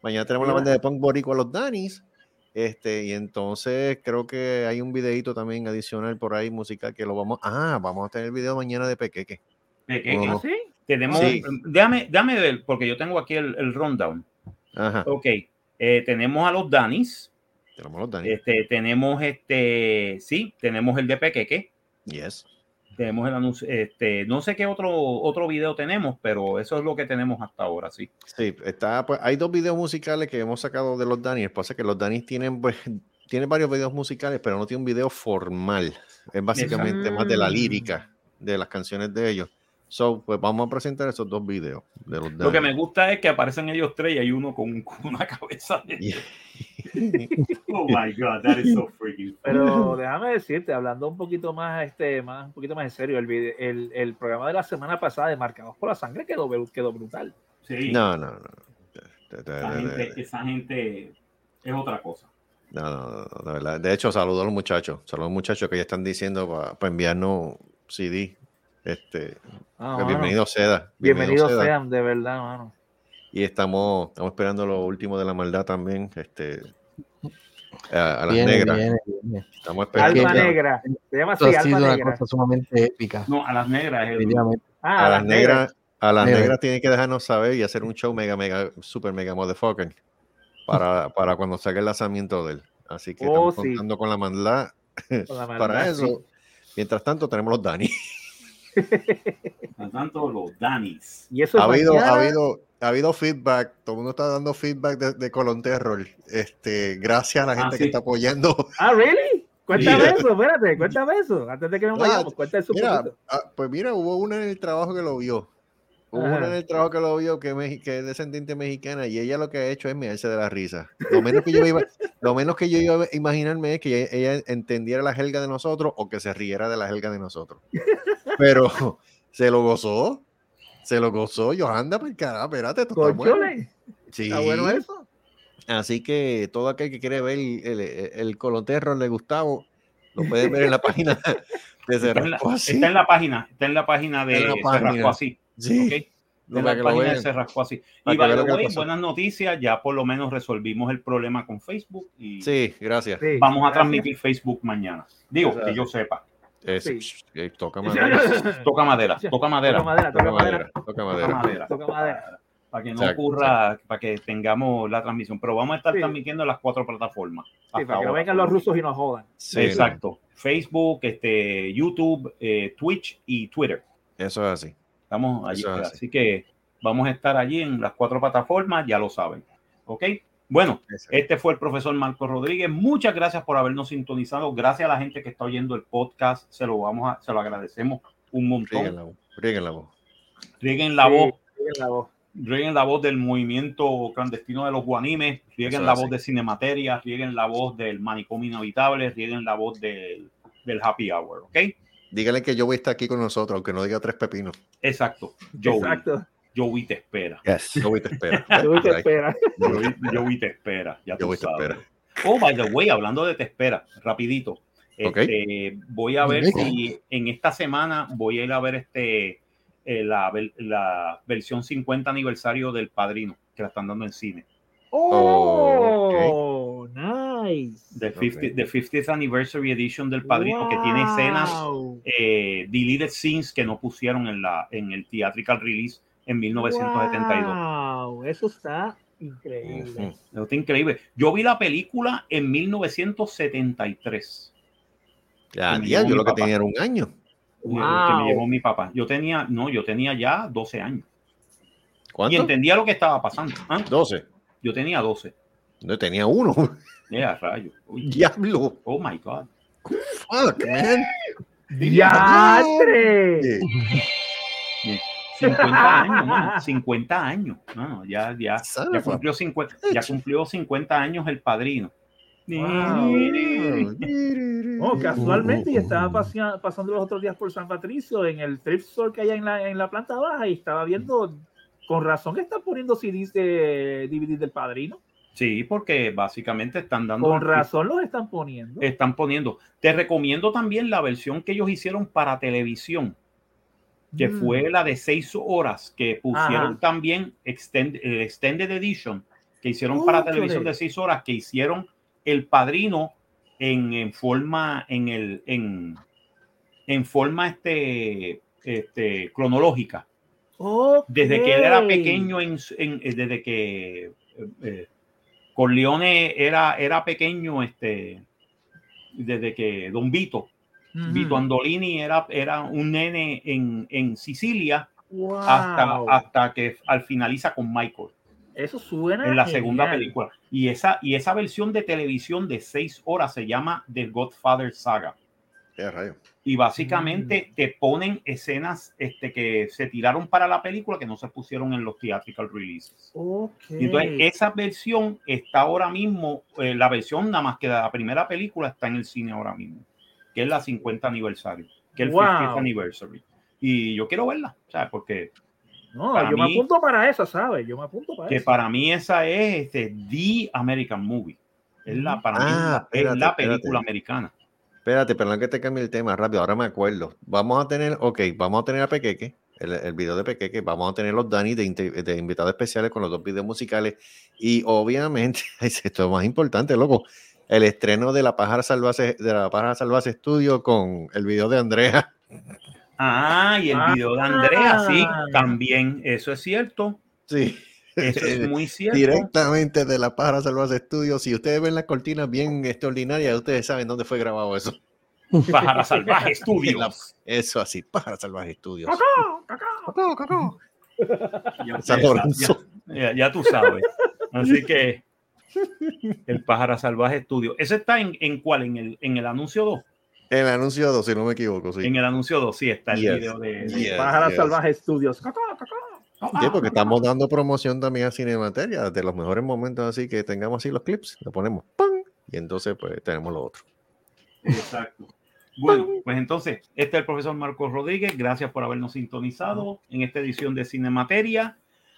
Mañana tenemos la banda de punk boricua Los Danis. Este, y entonces creo que hay un videito también adicional por ahí musical que lo vamos. Ah, vamos a tener el video mañana de Pequeque. Ujú. ¿ah, sí? Tenemos, Sí. déjame, déjame ver, porque yo tengo aquí el, el rundown. Ajá, Ok, eh, tenemos a los Danis, tenemos los este, tenemos este, sí, tenemos el de Pequeque, Yes. tenemos el anuncio, este, no sé qué otro, otro video tenemos, pero eso es lo que tenemos hasta ahora, sí. Sí, está, pues, hay dos videos musicales que hemos sacado de los Danis. Pasa que los Danis tienen, pues, *laughs* tienen varios videos musicales, pero no tiene un video formal. Es básicamente más de la lírica de las canciones de ellos. So, pues vamos a presentar esos dos videos de los Lo que me gusta es que aparecen ellos tres y hay uno con, *laughs* con una cabeza de... Yeah. *laughs* Oh my God, that is so freaking Pero déjame decirte, hablando un poquito más, este, más, un poquito más en serio, el, vide- el, el programa de la semana pasada de Marcados por la Sangre quedó, quedó brutal. Sí, No, no, no. Esa, te- gente, te- esa gente es otra cosa. No, no, de verdad. De hecho, saludo a los muchachos. Saludos a los muchachos que ya están diciendo para enviarnos CD. Este, Ah, mano. bienvenido Seda. Bienvenidos Seda. sean, de verdad, mano. Y estamos, estamos esperando lo último de la maldad también. Este, a, a las Viene, negras. viene, viene. Estamos esperando. Alma Negra. Se llama Esto así, ha sido Alma una Negra. cosa sumamente épica. No, a las negras el-. Ah, A las negras, a las Negra. negras tienen que dejarnos saber y hacer un show mega, mega, super mega motherfucker para, para cuando salga el lanzamiento de él. Así que Oh, estamos sí. contando con la maldad con la *laughs* para maldad, eso. sí. Mientras tanto, tenemos los Dani. Por tanto, los Danis. Y eso ha habido, mañana. ha habido, ha habido feedback, todo el mundo está dando feedback de, de Colon Terror. Este, gracias a la Ah, gente sí. que está apoyando. Ah, ¿really? Cuéntame eso, espérate, *laughs* cuéntame eso. Antes de que nos Ah, vayamos, cuéntame eso Mira, ah, pues mira, hubo una en el trabajo que lo vio. Hubo una en el trabajo que lo vio que, es mexi- que es descendiente mexicana y ella lo que ha hecho es mirarse de la risa. Lo menos que yo me iba, *laughs* lo menos que yo iba a imaginarme es que ella, ella entendiera la jerga de nosotros o que se riera de la jerga de nosotros. *laughs* Pero se lo gozó, se lo gozó. Yo anda, pues carajo, espérate, esto está bueno. Sí. está bueno eso. Así que todo aquel que quiere ver el, el, el Coloterro de Gustavo, lo puede ver en la *laughs* página de Está en, la, Cerrasco Así. está en la página, está en la página de Así. Sí, ¿ok? no, en para la que página de. Se Rascó Así. Y que by the que way, buenas noticias, ya por lo menos resolvimos el problema con Facebook y Sí, gracias. Sí, vamos a gracias. transmitir Facebook mañana. Digo, Gracias. que yo sepa. Sí. eh, toca madera. Toca madera, toca madera. Toca madera, Toca toca madera. Toca madera. Toca madera. Para que no Exacto, ocurra, para que tengamos la transmisión. Pero vamos a estar Sí. transmitiendo en las cuatro plataformas. Sí, para que no ahora. vengan los rusos y nos jodan. Sí, Exacto. Facebook, este, YouTube, eh, Twitch y Twitter. Eso es así. Estamos allí. Así. así. que vamos a estar allí en las cuatro plataformas, ya lo saben. ¿Ok? Bueno, este fue el profesor Marco Rodríguez. Muchas gracias por habernos sintonizado. Gracias a la gente que está oyendo el podcast. Se lo vamos a, se lo agradecemos un Rieguen montón. la voz. Rieguen la voz. Rieguen la Sí, voz, sigue la voz. rieguen la voz del movimiento clandestino de los guanimes, rieguen Eso la voz de Cinemateria, rieguen la voz del manicomio inhabitable, rieguen la voz del, del happy hour. ¿Ok? Díganle que a estar aquí con nosotros, aunque no diga tres pepinos. Exacto. Joey, Exacto. Joey te espera. Yes. Yo voy te espera. *laughs* Yo voy te espera. Joey, Joey te espera. Ya tú Joey te sabes. espera. Oh, by the way, hablando de te espera, rapidito. Este, voy a ver si en esta semana voy a ir a ver este eh, la, la versión 50 aniversario del Padrino, que la están dando en cine. Oh, nice. The, 50, Ok. the 50th Anniversary Edition del Padrino, que tiene escenas, eh, deleted scenes que no pusieron en, la, en el theatrical release en 1972. Wow, eso está increíble. Eso está increíble. Yo vi la película en 1973. Ya, Que yo lo que papá. tenía era un año. que Wow. me llevó mi papá. Yo tenía, no, yo tenía ya 12 años. Y entendía lo que estaba pasando. ¿ah? 12. Yo tenía 12. No tenía uno. Ya, rayo. Uy, Diablo. oh my God. Fuck, man. ¡Diatre! Sí. 50 años, mano. 50 años. No, ya, ya, ya cumplió 50, ya cumplió 50 años el padrino. Oh, casualmente y estaba pasea- pasando los otros días por San Patricio en el thrift store que hay en la, en la planta baja y estaba viendo con razón que están poniendo CDs de DVD del padrino. Sí, porque básicamente están dando. Con razón los están poniendo. Están poniendo. Te recomiendo también la versión que ellos hicieron para televisión, que Mm. fue la de seis horas, que pusieron Ajá. también extend- el Extended Edition, que hicieron para televisión de seis horas, que hicieron El Padrino en, en forma, en el, en, en forma este, este, cronológica. Desde que él era pequeño, en, en- desde que eh, eh, Corleone era, era pequeño, este, desde que Don Vito, Ujú. Vito Andolini era, era un nene en, en Sicilia Wow. hasta, hasta que al finaliza con Michael Eso suena en la segunda película. Y esa, y esa versión de televisión de seis horas se llama The Godfather Saga. Y básicamente te ponen escenas este, que se tiraron para la película que no se pusieron en los theatrical releases. Ok. Y entonces esa versión está ahora mismo, eh, la versión nada más que de la primera película está en el cine ahora mismo, que es la 50 aniversario, que es el Wow. 50th anniversary. Y yo quiero verla, ¿sabes? Porque No, yo me mí- apunto para esa, ¿sabes? Yo me apunto para que eso. para mí esa es este, The American Movie. Es la, para mí es Ah, la- es espérate, la espérate. película americana. Espérate, perdón que te cambie el tema rápido. Ahora me acuerdo. Vamos a tener, ok, vamos a tener a Pequeque, el, el video de Pequeque. Vamos a tener los Dani de, de invitados especiales con los dos videos musicales. Y obviamente, *laughs* esto es lo más importante, loco. El estreno de La Pájara Salvaje, de La Pájara Salvaje Studio con el video de Andrea. Ah, y el Ah. video de Andrea, sí, también, eso es cierto. Sí. Eso es muy cierto. Directamente de La Pájara Salvaje Studio. Si ustedes ven las cortinas bien extraordinarias, ustedes saben dónde fue grabado eso. Pájara *laughs* Salvaje Studios. Eso así, Pájara Salvaje Studios. Cacao, cacao. Ya, ya- Lorenzo. ya- ya tú sabes. Así que el Pájara Salvaje Studio. ¿Ese está en, en cuál? ¿En el, en el anuncio 2? El anuncio 2, si no me equivoco, sí. En el anuncio 2, sí, está el Yes. video de. de- Yes, Pájara yes. Salvaje Studios. Cacao, cacao. Sí, porque estamos dando promoción también a Cinemateria, de los mejores momentos así que tengamos así los clips, lo ponemos. ¡pam! Y entonces, pues, tenemos lo otro. Exacto. Bueno, pues entonces, este es el profesor Marcos Rodríguez. Gracias por habernos sintonizado en esta edición de Cinemateria.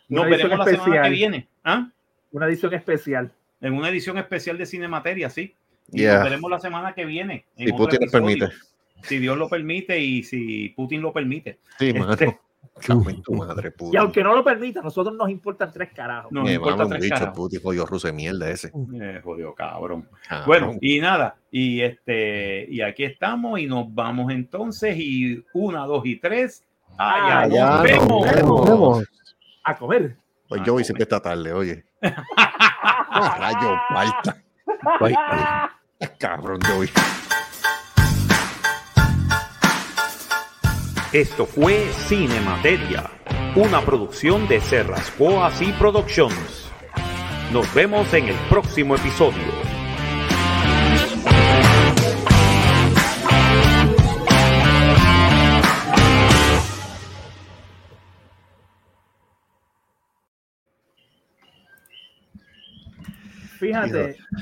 Nos Una veremos la semana que viene. ¿ah? Una edición especial. En una edición especial de Cinemateria, sí. Y Yeah. nos veremos la semana que viene. en Si Putin episodio. permite. Si Dios lo permite y si Putin lo permite. Sí, Este, tu madre, Putin. Y aunque no lo permita, a nosotros nos importan tres carajos. No Me importa mama un tres bicho, carajos. Putin, jodido ruso de mierda ese. Eh, jodido cabrón. Cabrón. Bueno, y nada, y este, y aquí estamos, y nos vamos entonces, y una, dos y tres. Allá, Allá nos nos vemos. Nos vemos. A comer. Pues yo hice que esta tarde, oye. *laughs* Rayo, falta. Bye. Cabrón, de hoy. Esto fue Cinemateria, una producción de Serrasco y Productions. Nos vemos en el próximo episodio. Fíjate,